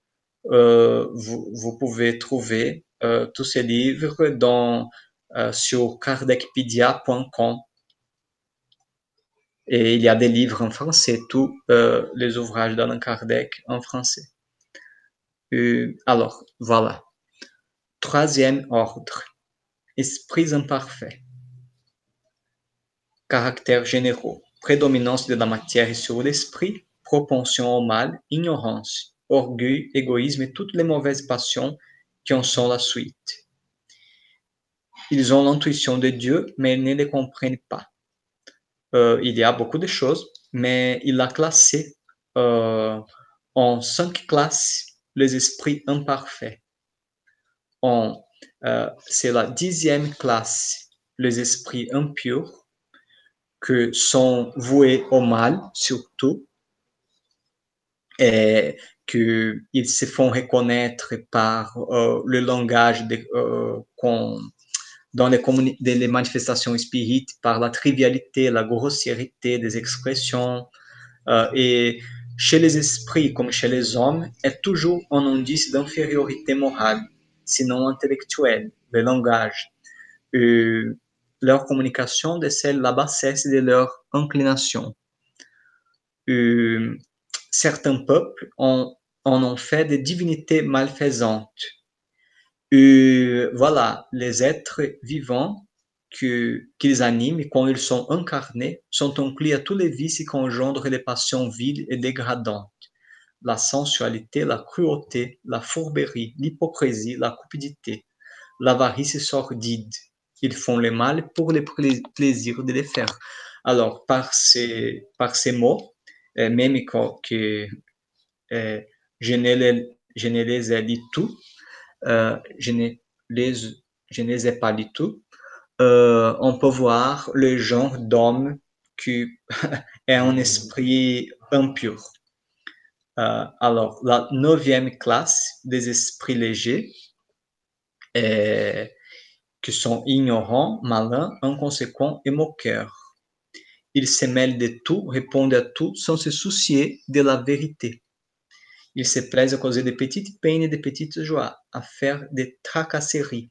S3: euh, vous, pouvez trouver euh, tous ces livres euh, sur kardecpedia.com. Et il y a des livres en français, tous les ouvrages d'Allan Kardec en français. alors, voilà. Troisième ordre. Esprits imparfaits caractères généraux, prédominance de la matière sur l'esprit, propension au mal, ignorance, orgueil, égoïsme et toutes les mauvaises passions qui en sont la suite. Ils ont l'intuition de Dieu, mais ils ne les comprennent pas. Euh, il y a beaucoup de choses, mais il a classé euh, en cinq classes les esprits imparfaits. Euh, c'est la dixième classe, les esprits impurs que sont voués au mal, surtout, et qu'ils se font reconnaître par euh, le langage de, euh, dans les, manifestations spirites, par la trivialité, la grossièreté des expressions. Euh, et chez les esprits comme chez les hommes, est toujours un indice d'infériorité morale, sinon intellectuelle, le langage. Leur communication décèle la bassesse de leur inclination. Euh, certains peuples en, ont fait des divinités malfaisantes. Euh, voilà, les êtres vivants qu'ils qu animent quand ils sont incarnés sont inclus à tous les vices qui engendrent les passions viles et dégradantes. La sensualité, la cruauté, la fourberie, l'hypocrisie, la cupidité, l'avarice sordide, ils font le mal pour le plaisir de le faire. Alors, par ces, par ces mots, euh, même que euh, je, ne les, je ne les ai dit tout, euh, je, ne les, je ne les ai pas dit tout, on peut voir le genre d'homme qui [LAUGHS] est un esprit impur. Alors, la neuvième classe des esprits légers est qui sont ignorants, malins, inconséquents et moqueurs. Ils se mêlent de tout, répondent à tout sans se soucier de la vérité. Ils se plaisent à causer de petites peines et de petites joies, à faire des tracasseries.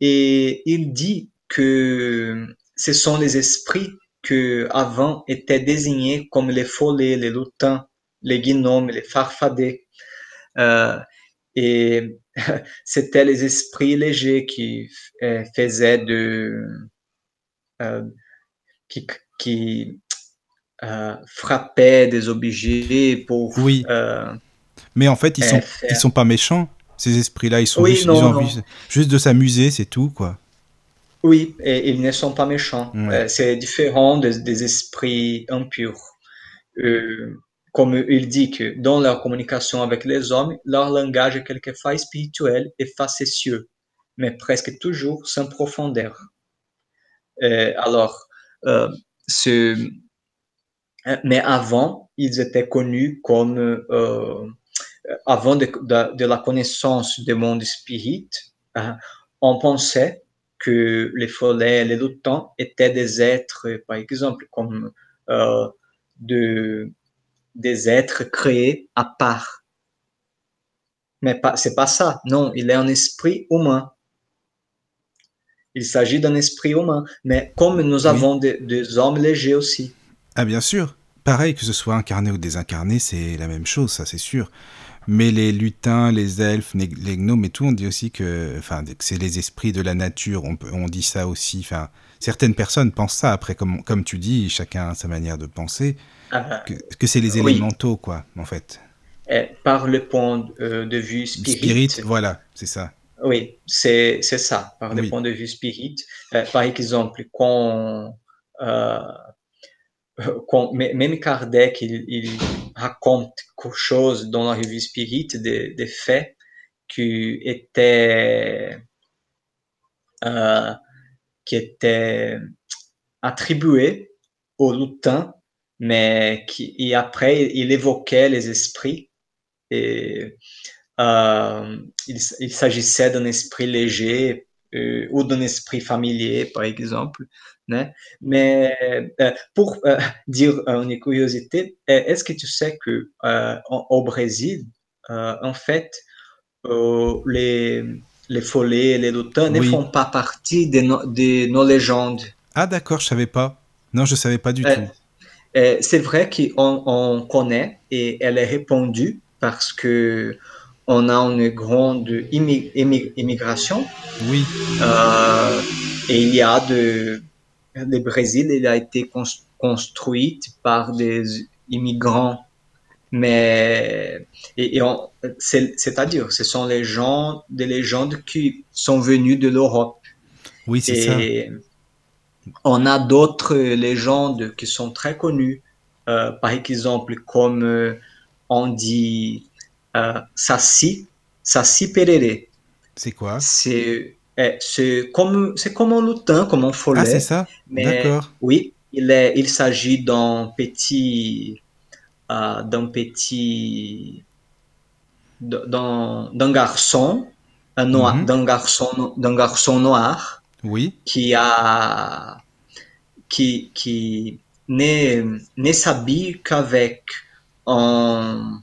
S3: Et il dit que ce sont les esprits que avant étaient désignés comme les follets, les lutins, les gnomes, les farfadets. Euh, et [LAUGHS] c'était les esprits légers qui euh, faisaient de euh, qui, qui euh, frappaient des objets pour
S1: oui.
S3: euh,
S1: mais en fait ils sont
S3: faire...
S1: ils sont pas méchants ces esprits là ils sont
S3: oui,
S1: juste,
S3: non,
S1: ils ont
S3: non.
S1: envie juste de s'amuser c'est tout quoi.
S3: Oui et ils ne sont pas méchants.
S1: Ouais.
S3: c'est différent des, des, esprits impurs comme il dit que dans leur communication avec les hommes, leur langage est quelquefois spirituel et facétieux, mais presque toujours sans profondeur. Et alors, euh, ce, mais avant, ils étaient connus comme, euh, avant de, la connaissance du monde spirit, euh, on pensait que les follets, les lutins étaient des êtres, par exemple, comme euh, de des êtres créés à part. Mais pas, c'est pas ça. Non, il est un esprit humain. Il s'agit d'un esprit humain. Mais comme nous avons des, hommes légers aussi.
S1: Ah, bien sûr. Pareil, que ce soit incarné ou désincarné, c'est la même chose, ça c'est sûr. Mais les lutins, les elfes, les gnomes et tout, on dit aussi que, enfin, que c'est les esprits de la nature. On, dit ça aussi. Enfin, certaines personnes pensent ça. Après, comme, comme tu dis, chacun a sa manière de penser.
S3: Ah,
S1: que, que c'est les élémentaux, quoi, en fait.
S3: Par le point de vue spirit.
S1: Spirit, voilà, c'est ça.
S3: Oui, c'est ça, par le point de vue spirit. Euh, par exemple, quand, euh, quand même Kardec, il, raconte quelque chose dans la revue spirit, des, faits qui était, euh, qui était attribué au lutin, mais qui, et après, il évoquait les esprits. Et euh, il s'agissait d'un esprit léger euh, ou d'un esprit familier, par exemple. Né? Mais euh, pour euh, [LAUGHS] dire une curiosité, est-ce que tu sais que euh, au Brésil, euh, en fait, euh, les, les follets et les lutins ne font pas partie de, no- de nos légendes?
S1: Ah d'accord, je savais pas. Non, je savais pas du
S3: Euh,
S1: tout.
S3: Euh, c'est vrai qu'on on connaît et elle est répandue parce que on a une grande immi- immi- immigration
S1: Oui,
S3: euh, et il y a de le Brésil il a été cons- construit par des immigrants mais et, c'est-à-dire ce sont les gens des légendes qui sont venus de l'Europe.
S1: Oui, c'est ça.
S3: on a d'autres légendes qui sont très connues, euh, par exemple comme euh, on dit euh, Saci, Saci Perere.
S1: C'est quoi?
S3: C'est eh, c'est comme c'est comme un lutin, comme un
S1: Ah, c'est
S3: follet,
S1: ça D'accord.
S3: oui, il est il s'agit d'un petit euh, d'un petit d'un d'un garçon un noir
S1: Mhm.
S3: d'un garçon d'un garçon noir
S1: Oui,
S3: qui a qui qui ne ne s'habille qu'avec un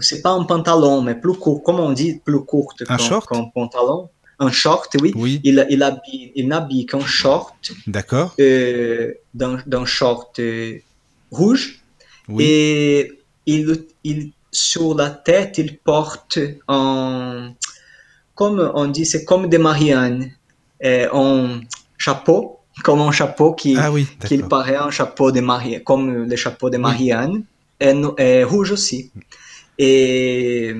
S3: c'est pas un pantalon mais plus court. Comment on dit plus courte
S1: Un
S3: qu'un pantalon. Un short oui.
S1: Oui,
S3: il il habille il n'habille qu'un short.
S1: D'accord.
S3: euh, d'un short euh, rouge.
S1: Oui,
S3: et il il sur la tête il porte un comme on dit c'est comme des Marianne euh, un chapeau comme un chapeau qui
S1: ah oui,
S3: qu'il paraît un chapeau de Marianne, comme le chapeau de. Marianne, est rouge aussi. Et,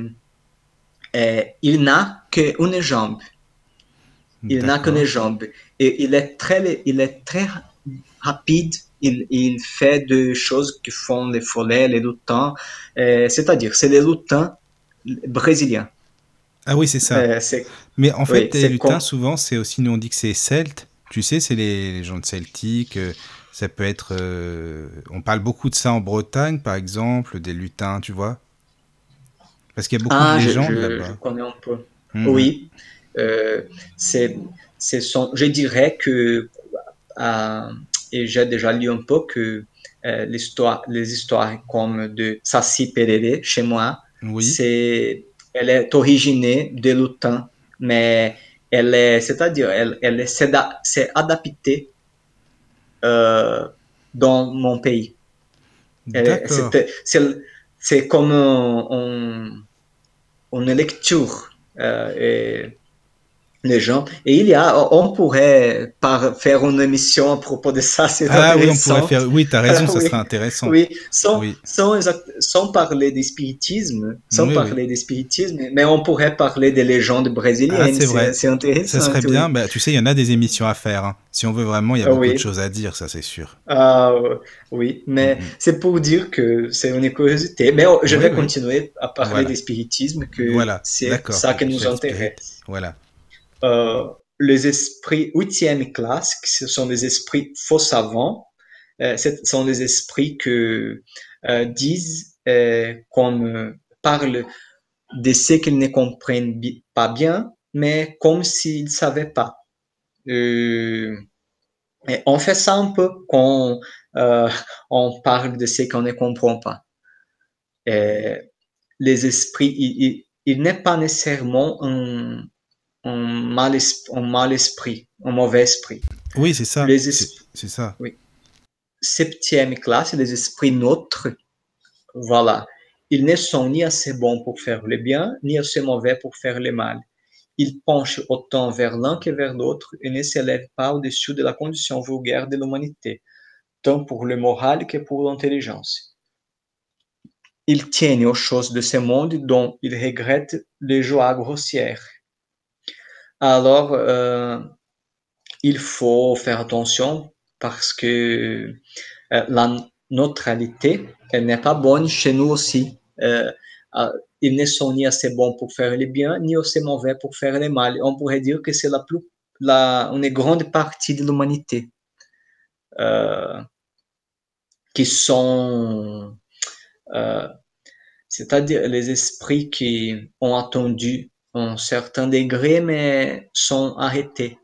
S3: et il n'a qu'une jambe. Il n'a qu'une jambe. Et il est très, il est très rapide. Il, il fait des choses que font les follets, les lutins. Euh, C'est-à-dire, c'est les lutins brésiliens.
S1: Ah oui, c'est ça.
S3: Euh,
S1: Mais en fait,
S3: oui,
S1: les lutins, souvent, c'est aussi, nous on dit que c'est celtes. Tu sais, c'est les, les gens de celtiques. euh, ça peut être. euh, on parle beaucoup de ça en Bretagne, par exemple, des lutins, tu vois. Parce qu'il y a beaucoup
S3: Ah,
S1: de légendes
S3: je, je
S1: là-bas.
S3: connais un peu.
S1: Mhm.
S3: Oui, euh, c'est, son, je dirais que, euh, et j'ai déjà lu un peu que euh, l'histoire, les histoires comme de Saci Perere chez moi,
S1: Oui,
S3: c'est, elle est originée de Lutin, mais elle est, c'est-à-dire, elle, elle est, c'est, da- c'est adapté euh, dans mon pays. C'est, c'est comme un- un- une lecture. euh, et les gens. Et il y a, on pourrait par, faire une émission à propos de ça, c'est
S1: Ah oui, on pourrait faire. Oui, t'as raison, [LAUGHS] ça
S3: Oui.
S1: serait intéressant.
S3: Oui, sans,
S1: Oui.
S3: sans, exact- sans parler des spiritismes, sans
S1: Oui,
S3: parler des spiritismes, mais on pourrait parler des légendes brésiliennes.
S1: Ah, c'est vrai.
S3: C'est intéressant.
S1: Ça serait bien. Bah, tu sais, il y en a des émissions à faire. hein. Si on veut vraiment, il y a
S3: Ah
S1: beaucoup de choses à dire, ça c'est sûr.
S3: Ah, oui, mais
S1: Mhm.
S3: c'est pour dire que c'est une curiosité. Mais oh, je vais continuer à parler
S1: Voilà.
S3: des spiritismes, que
S1: Voilà,
S3: c'est ça qui nous intéresse.
S1: Voilà.
S3: Euh, les esprits huitième classe, ce sont des esprits faux savants, euh, ce sont des esprits que euh, disent, euh, parlent de ce qu'ils ne comprennent pas bien, mais comme s'ils ne savaient pas. Et on fait ça un peu quand on parle de ce qu'on ne comprend pas. Les esprits, il n'est pas nécessairement un, un, mal, es- un mal esprit, un mauvais esprit.
S1: Oui, c'est ça.
S3: Les
S1: C'est ça.
S3: septième classe, les esprits neutres, voilà. Ils ne sont ni assez bons pour faire le bien, ni assez mauvais pour faire le mal. Ils penchent autant vers l'un que vers l'autre et ne s'élèvent pas au-dessus de la condition vulgaire de l'humanité, tant pour le moral que pour l'intelligence. Ils tiennent aux choses de ce monde dont ils regrettent les joies grossières. Alors, euh, il faut faire attention parce que euh, la neutralité, n'est pas bonne chez nous aussi. Euh, euh, ils ne sont ni assez bons pour faire le bien, ni assez mauvais pour faire le mal. On pourrait dire que c'est la plus, la, une grande partie de l'humanité euh, qui sont, c'est-à-dire les esprits qui ont attendu un certain degré, mais sont arrêtés.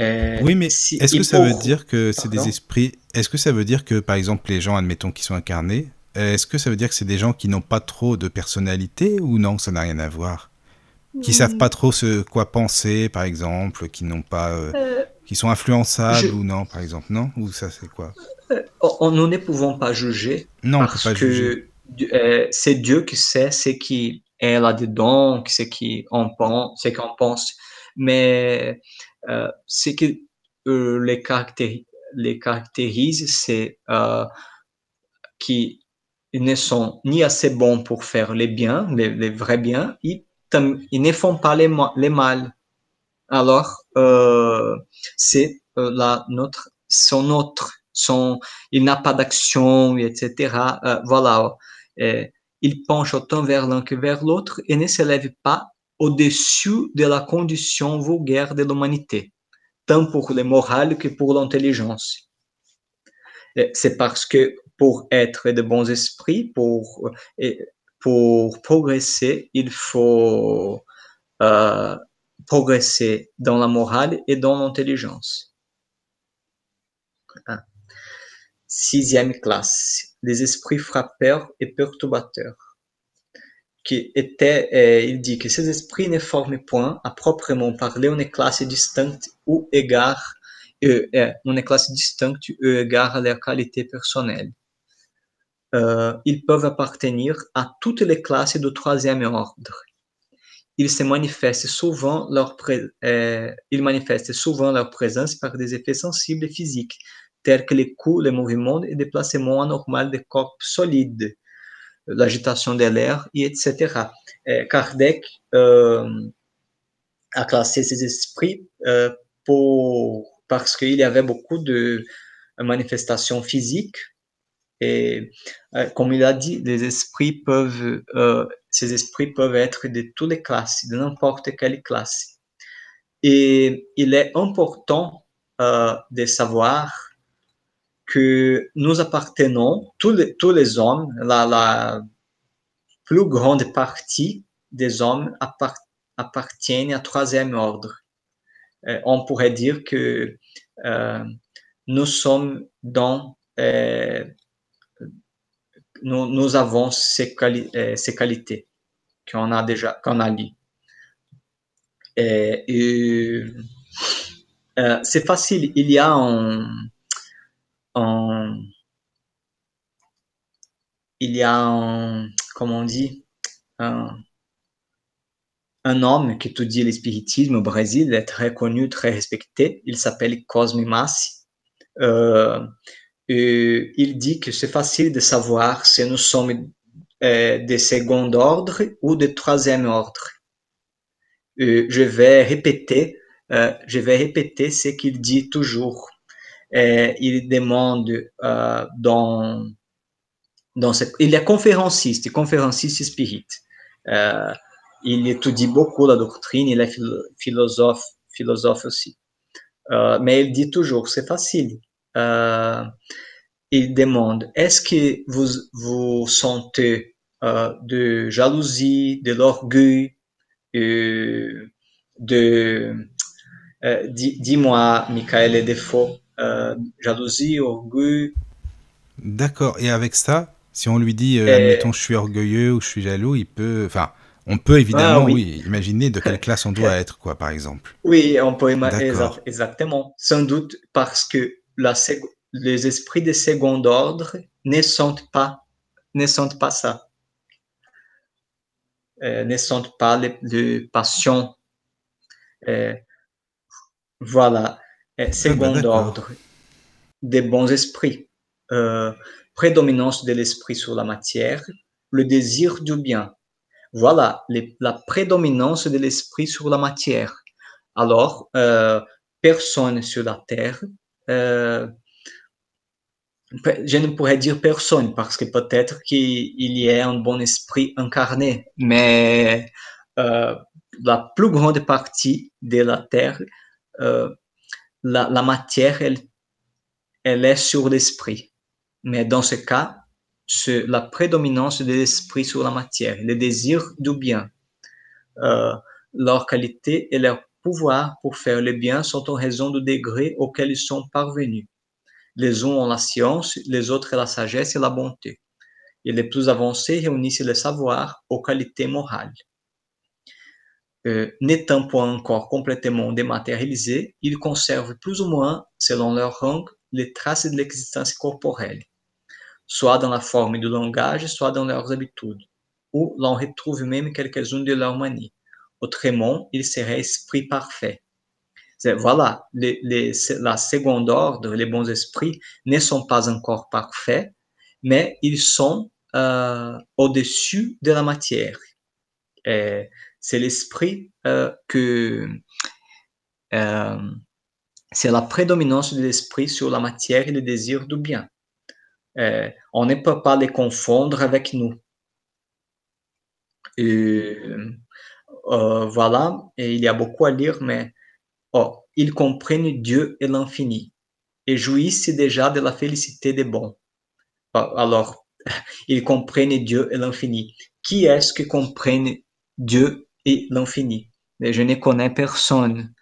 S1: Euh, oui, mais est-ce que ça veut dire que c'est des esprits Est-ce que ça veut dire que, par exemple, les gens, admettons, qui sont incarnés, est-ce que ça veut dire que c'est des gens qui n'ont pas trop de personnalité ou non Ça n'a rien à voir? Qui savent pas trop ce quoi penser, par exemple, qui n'ont pas, euh, euh, qui sont influençables ou non, par exemple, non? Ou ça, c'est quoi?
S3: Nous ne pouvons pas juger.
S1: Non,
S3: parce
S1: pas
S3: que c'est Dieu qui sait ce qui est là-dedans, ce qu'on pense, pense. Mais euh, ce qui euh, les, caractérise, les caractérise, c'est euh, qu'ils ne sont ni assez bons pour faire les biens, les, vrais biens, ils, ne font pas les, les mal. Alors, c'est la notre, son autre, son, il n'a pas d'action, etc. voilà. Il penche autant vers l'un que vers l'autre et ne s'élève pas au-dessus de la condition vulgaire de l'humanité, tant pour le moral que pour l'intelligence. C'est parce que pour être de bons esprits, pour, pour progresser, il faut euh, progresser dans la morale et dans l'intelligence. Ah. Sixième classe, les esprits frappeurs et perturbateurs qui était, euh, il dit que ces esprits ne forment point, à proprement parler, une classe distincte ou égare, euh, euh, une classe distincte ou égare à leur qualité personnelle. Euh, ils peuvent appartenir à toutes les classes du troisième ordre. Ils se manifestent souvent leur ils manifestent souvent leur présence par des effets sensibles et physiques, tels que les coups, les mouvements et déplacements anormaux des corps solides, l'agitation de l'air, et etc. Kardec euh, a classé ces esprits euh, pour, parce qu'il y avait beaucoup de manifestations physiques et euh, comme il a dit, les esprits peuvent, ces esprits peuvent être de toutes les classes, de n'importe quelle classe. Et il est important de savoir que nous appartenons, tous les, tous les hommes, la, la plus grande partie des hommes appartiennent à troisième ordre. Euh, on pourrait dire que euh, nous sommes dans, euh, nous, nous, avons ces, quali ces qualités qu'on a déjà, qu'on a lu. Et, c'est facile, il y a un, il y a un, on dit, un, homme qui étudie l'espiritisme au Brésil, très connu, très respecté, il s'appelle Cosme Massi. Euh, il dit que c'est facile de savoir si nous sommes euh, de second ordre ou de troisième ordre. euh, je vais répéter ce qu'il dit toujours il demande euh, dans, dans il est conférenciste, conférenciste spirit. Euh, il étudie beaucoup la doctrine, il est philosophe, philosophe aussi. Euh, mais il dit toujours, c'est facile. il demande, est-ce que vous vous sentez de jalousie, de l'orgueil, de dis-moi, Michael euh, jalousie, orgueil.
S1: D'accord. Et avec ça, si on lui dit, euh, admettons, je suis orgueilleux ou je suis jaloux, il peut, enfin, on peut évidemment, ah oui. imaginer de quelle classe on doit [LAUGHS] être, quoi, par exemple.
S3: Oui, on peut imaginer exactement. Sans doute parce que la les esprits de second ordre ne sentent pas, ne sentent pas ça. Euh, ne sentent pas les, les passions. Euh, voilà second ah bah ordre des bons esprits, euh, prédominance de l'esprit sur la matière, le désir du bien. Voilà la prédominance de l'esprit sur la matière. Alors, euh, personne sur la terre euh, je ne pourrais dire personne parce que peut-être qu'il y a un bon esprit incarné, mais la plus grande partie de la Terre, la, matière, elle, elle est sur l'esprit. Mais dans ce cas, la prédominance de l'esprit sur la matière, le désir du bien, euh, leur qualité et leur pouvoir pour faire le bien sont en raison du degré auquel ils sont parvenus. Les uns ont la science, les autres la sagesse et la bonté. Et les plus avancés réunissent le savoir aux qualités morales. Euh, N'étant point encore complètement dématérialisés, ils conservent plus ou moins, selon leur rang, les traces de l'existence corporelle soit dans la forme du langage, soit dans leurs habitudes, ou l'on retrouve même quelques-unes de leurs manies. Autrement, il serait esprit parfait. Voilà, la seconde ordre, les bons esprits, ne sont pas encore parfaits, mais ils sont euh, au-dessus de la matière. C'est l'esprit euh, que... Euh, c'est la prédominance de l'esprit sur la matière et le désir du bien. Euh, on ne peut pas les confondre avec nous. Voilà, il y a beaucoup à lire, mais oh, ils comprennent Dieu et l'infini et jouissent déjà de la félicité des bons. Oh, alors, [LAUGHS] ils comprennent Dieu et l'infini. Qui est-ce qui comprenne Dieu et l'infini Je ne connais personne.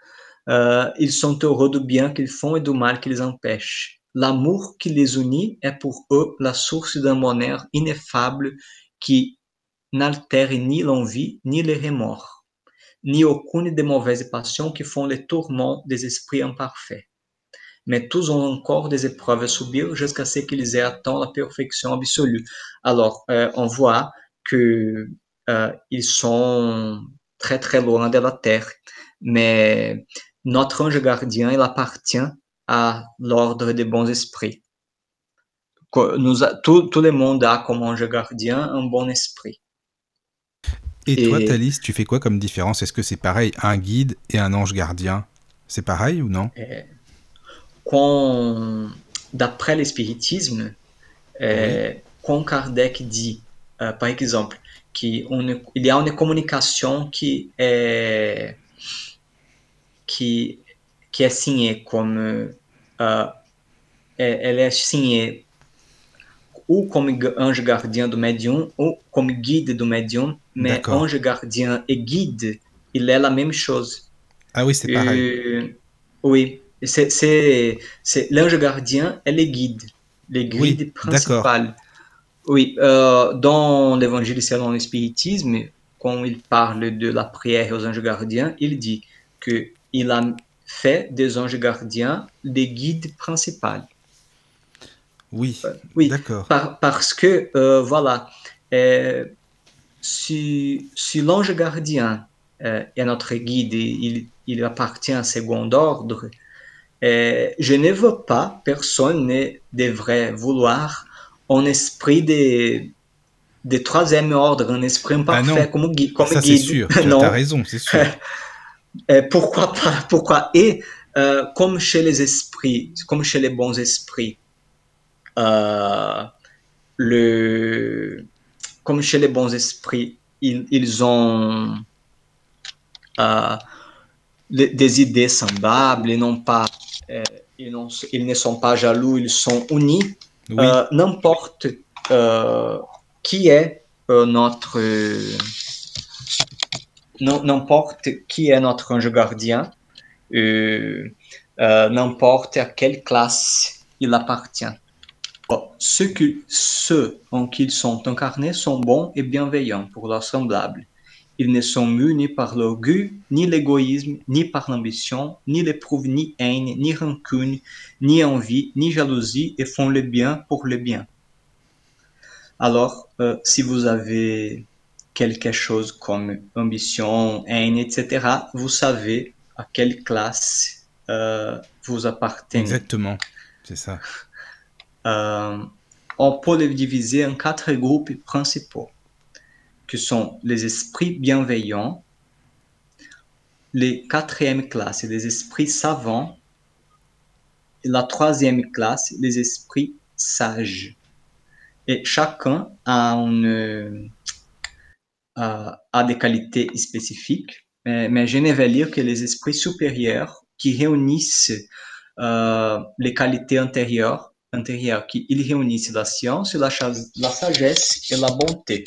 S3: Euh, ils sont heureux du bien qu'ils font et du mal qu'ils empêchent. L'amour qui les unit est pour eux la source d'un bonheur ineffable qui n'altère ni l'envie ni les remords, ni aucune des mauvaises passions qui font les tourments des esprits imparfaits. Mais tous ont encore des épreuves à subir jusqu'à ce qu'ils aient atteint la perfection absolue. Alors, euh, on voit que euh, ils sont très très loin de la terre, mais notre ange gardien, il appartient à l'ordre des bons esprits. Nous tout, tout, le monde a comme ange gardien un bon esprit.
S1: Et, et toi, Thalys, tu fais quoi comme différence? Est-ce que c'est pareil, un guide et un ange gardien? C'est pareil ou non?
S3: D'après le spiritisme, oui. quand Kardec dit, euh, par exemple, qu'il y a une communication qui est, qui qui est signée comme uh, elle est signée ou comme ange gardien do médium ou comme guide do médium, mais ange gardien et guide, il est la même chose.
S1: Ah oui, c'est pareil.
S3: Euh, oui, c'est c'est l'ange gardien et les guides, les guides oui, principales. Oui, euh, dans l'évangile selon le spiritisme, quand il parle de la prière aux anges gardiens, il dit que il a fait des anges gardiens des guides principaux.
S1: Oui,
S3: euh, oui
S1: d'accord.
S3: Par, parce que, euh, voilà, si, si l'ange gardien est notre guide et il, il appartient à second ordre, je ne veux pas, personne ne devrait vouloir un esprit de, de troisième ordre, un esprit imparfait
S1: ah
S3: comme, comme
S1: Ça,
S3: guide.
S1: c'est sûr, tu as raison, c'est sûr. [LAUGHS]
S3: Pourquoi pas Pourquoi Et euh, comme chez les esprits, comme chez les bons esprits, euh, le, comme chez les bons esprits, ils, ils ont euh, les, des idées semblables, ils, pas, ils, ne sont pas jaloux, ils sont unis.
S1: Oui.
S3: Euh, n'importe qui est notre n'importe qui est notre ange gardien, euh, euh, n'importe à quelle classe il appartient. Ceux, ceux en qui ils sont incarnés sont bons et bienveillants pour leurs semblables. Ils ne sont ni par l'orgueil, ni l'égoïsme, ni par l'ambition, ni n'éprouvent ni haine, ni rancune, ni envie, ni jalousie et font le bien pour le bien. Alors, euh, si vous avez quelque chose comme ambition, haine, etc., vous savez à quelle classe euh, vous appartenez.
S1: Exactement, c'est ça.
S3: Euh, on peut les diviser en quatre groupes principaux, qui sont les esprits bienveillants, les quatrième classe, les esprits savants, et la troisième classe, les esprits sages. Et chacun a, une, a des qualités spécifiques, mais, je ne vais lire que les esprits supérieurs qui réunissent euh, les qualités antérieures, antérieures qui réunissent la science, la sagesse et la bonté.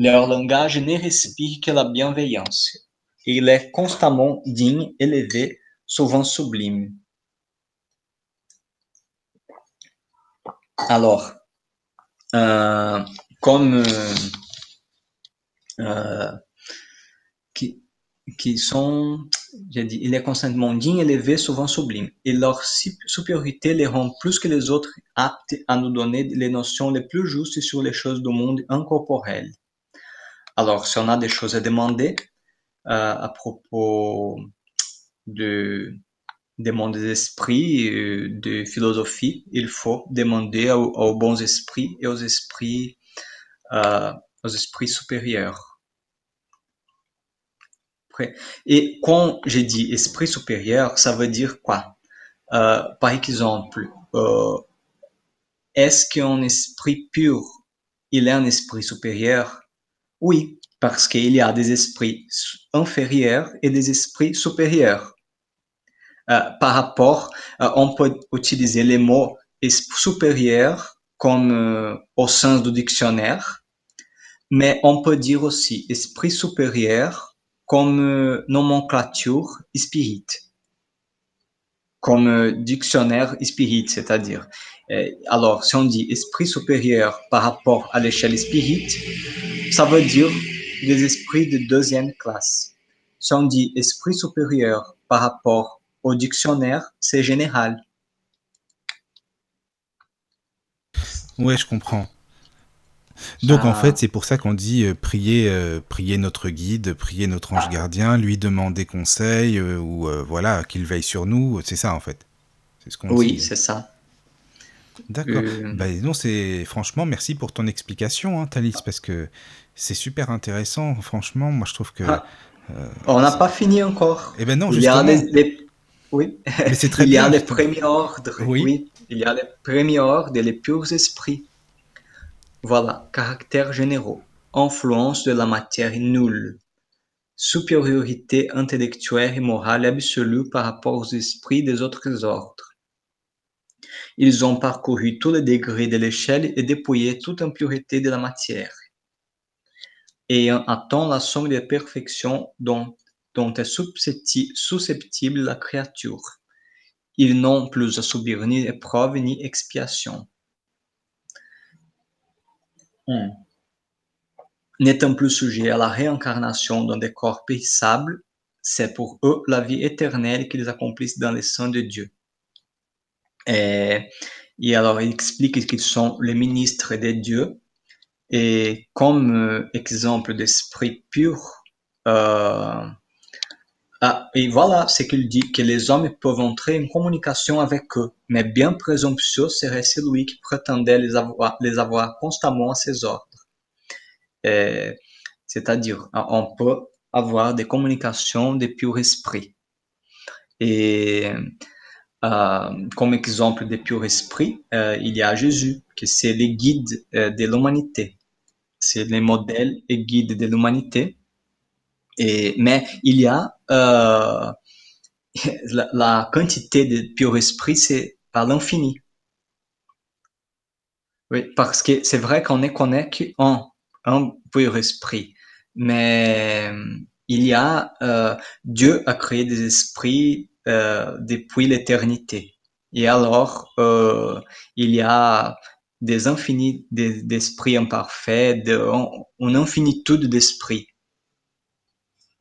S3: Leur langage ne respire que la bienveillance. Il est constamment digne, élevé, souvent sublime. Alors, euh, comme euh, euh, qui, qui sont, j'ai dit, il est constamment digne, élevé, souvent sublime. Et leur supériorité les rend plus que les autres aptes à nous donner les notions les plus justes sur les choses du monde incorporel. Alors, si on a des choses à demander euh, à propos de, des mondes des esprits, euh, de philosophie, il faut demander aux, bons esprits et aux esprits, euh, aux esprits supérieurs. Et quand j'ai dit esprit supérieur, ça veut dire quoi? Par exemple, est-ce qu'un esprit pur, il est un esprit supérieur? Oui, parce qu'il y a des esprits inférieurs et des esprits supérieurs. Euh, par rapport, euh, on peut utiliser les mots supérieur comme euh, au sens du dictionnaire, mais on peut dire aussi esprit supérieur comme nomenclature spirit, comme dictionnaire spirit, c'est-à-dire. alors, si on dit esprit supérieur par rapport à l'échelle spirit, ça veut dire des esprits de deuxième classe. Si on dit esprit supérieur par rapport au dictionnaire, c'est général.
S1: Ouais, je comprends. Donc en ah. fait, c'est pour ça qu'on dit euh, prier, euh, prier notre guide, prier notre ange gardien, lui demander conseil euh, ou voilà qu'il veille sur nous. C'est ça en fait.
S3: C'est ce qu'on oui, c'est ça.
S1: D'accord. Euh... Bah, non, c'est franchement merci pour ton explication, hein, Thalys, parce que c'est super intéressant. Franchement, moi je trouve que. Ah.
S3: Euh, on n'a pas fini encore.
S1: Eh ben non, justement.
S3: Il y a les, Oui. Mais c'est très [LAUGHS] il y a les premiers ordres. Oui. Il y a les premiers ordres et les purs esprits. Voilà, caractères généraux, influence de la matière nulle, supériorité intellectuelle et morale absolue par rapport aux esprits des autres ordres ils ont parcouru tous les degrés de l'échelle et dépouillé toute impureté de la matière. Ayant atteint la somme de perfection dont, dont est susceptible la créature, ils n'ont plus à subir ni épreuve ni expiation. Hmm. N'étant plus sujets à la réincarnation dans des corps périssables, c'est pour eux la vie éternelle qu'ils accomplissent dans les saints de Dieu. Et, et alors, il explique qu'ils sont les ministres des dieux. Et comme euh, exemple d'esprit pur, euh, ah, et voilà ce qu'il dit, que les hommes peuvent entrer en communication avec eux, mais bien présomptueux serait celui qui prétendait les avoir, les avoir constamment à ses ordres. C'est-à-dire, on peut avoir des communications des purs esprits. Et euh, comme exemple de pur esprit, euh, il y a Jésus, qui c'est le guide euh, de l'humanité. C'est le modèle et guide de l'humanité. Et, mais il y a [LAUGHS] la, quantité de pur esprit, c'est par l'infini. Oui, parce que c'est vrai qu'on est connecté en un pur esprit, mais il y a Dieu a créé des esprits depuis l'éternité. Et alors, euh, il y a des infinis d'esprits imparfaits, de, une infinitude d'esprits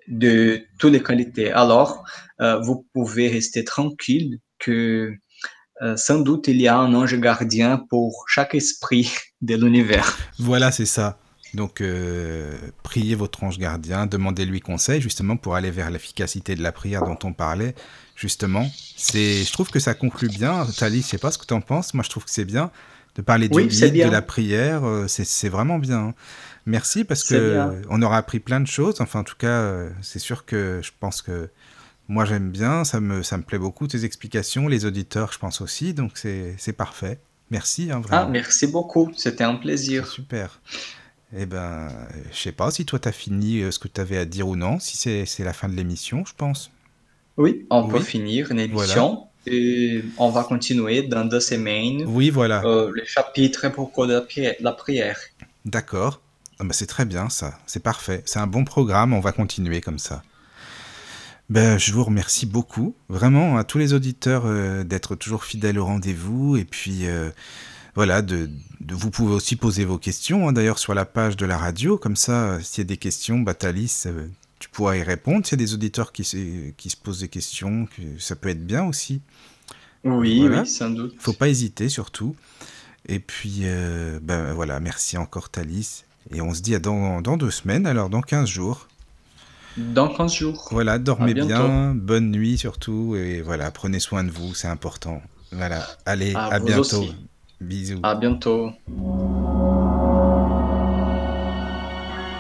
S3: de toutes les qualités. Alors, euh, vous pouvez rester tranquille que sans doute il y a un ange gardien pour chaque esprit de l'univers.
S1: Voilà, c'est ça. Donc, priez votre ange gardien, demandez-lui conseil justement pour aller vers l'efficacité de la prière dont on parlait justement. C'est, je trouve que ça conclut bien. Thalys, je sais pas ce que tu en penses. Moi, je trouve que c'est bien de parler du guide, de la prière. Euh, c'est vraiment bien. Merci parce que on aura appris plein de choses. Enfin, en tout cas, euh, c'est sûr que je pense que moi j'aime bien. Ça me, ça me plaît beaucoup tes explications. Les auditeurs, je pense aussi. Donc c'est parfait. Merci, hein,
S3: Ah,
S1: vraiment.
S3: merci beaucoup. C'était un plaisir.
S1: Super. Eh ben, je sais pas si toi t'as fini euh, ce que tu avais à dire ou non, si c'est c'est la fin de l'émission, je pense.
S3: Oui, on peut finir une
S1: voilà.
S3: et on va continuer dans deux semaines
S1: Oui, voilà.
S3: euh, le chapitre propos de la prière.
S1: D'accord. Ah c'est très bien ça, c'est parfait. C'est un bon programme, on va continuer comme ça. Ben, je vous remercie beaucoup, vraiment, à tous les auditeurs euh, d'être toujours fidèles au rendez-vous. Et puis, euh, voilà, de, de- vous pouvez aussi poser vos questions, hein, d'ailleurs, sur la page de la radio. Comme ça, s'il y a des questions, Thalys, euh, tu pourras y répondre. S'il y a des auditeurs qui, se- qui se posent des questions, que ça peut être bien aussi.
S3: Oui,
S1: Voilà.
S3: oui, sans doute.
S1: Faut pas hésiter, surtout. Et puis, euh, ben voilà, merci encore, Thalys. Et on se dit à dans, dans deux semaines, alors dans 15 jours.
S3: Dans 15 jours.
S1: Voilà, dormez bien, bonne nuit surtout, et voilà, prenez soin de vous, c'est important. Voilà, allez,
S3: À
S1: à
S3: vous
S1: bientôt.
S3: aussi.
S1: Bisous.
S3: À bientôt.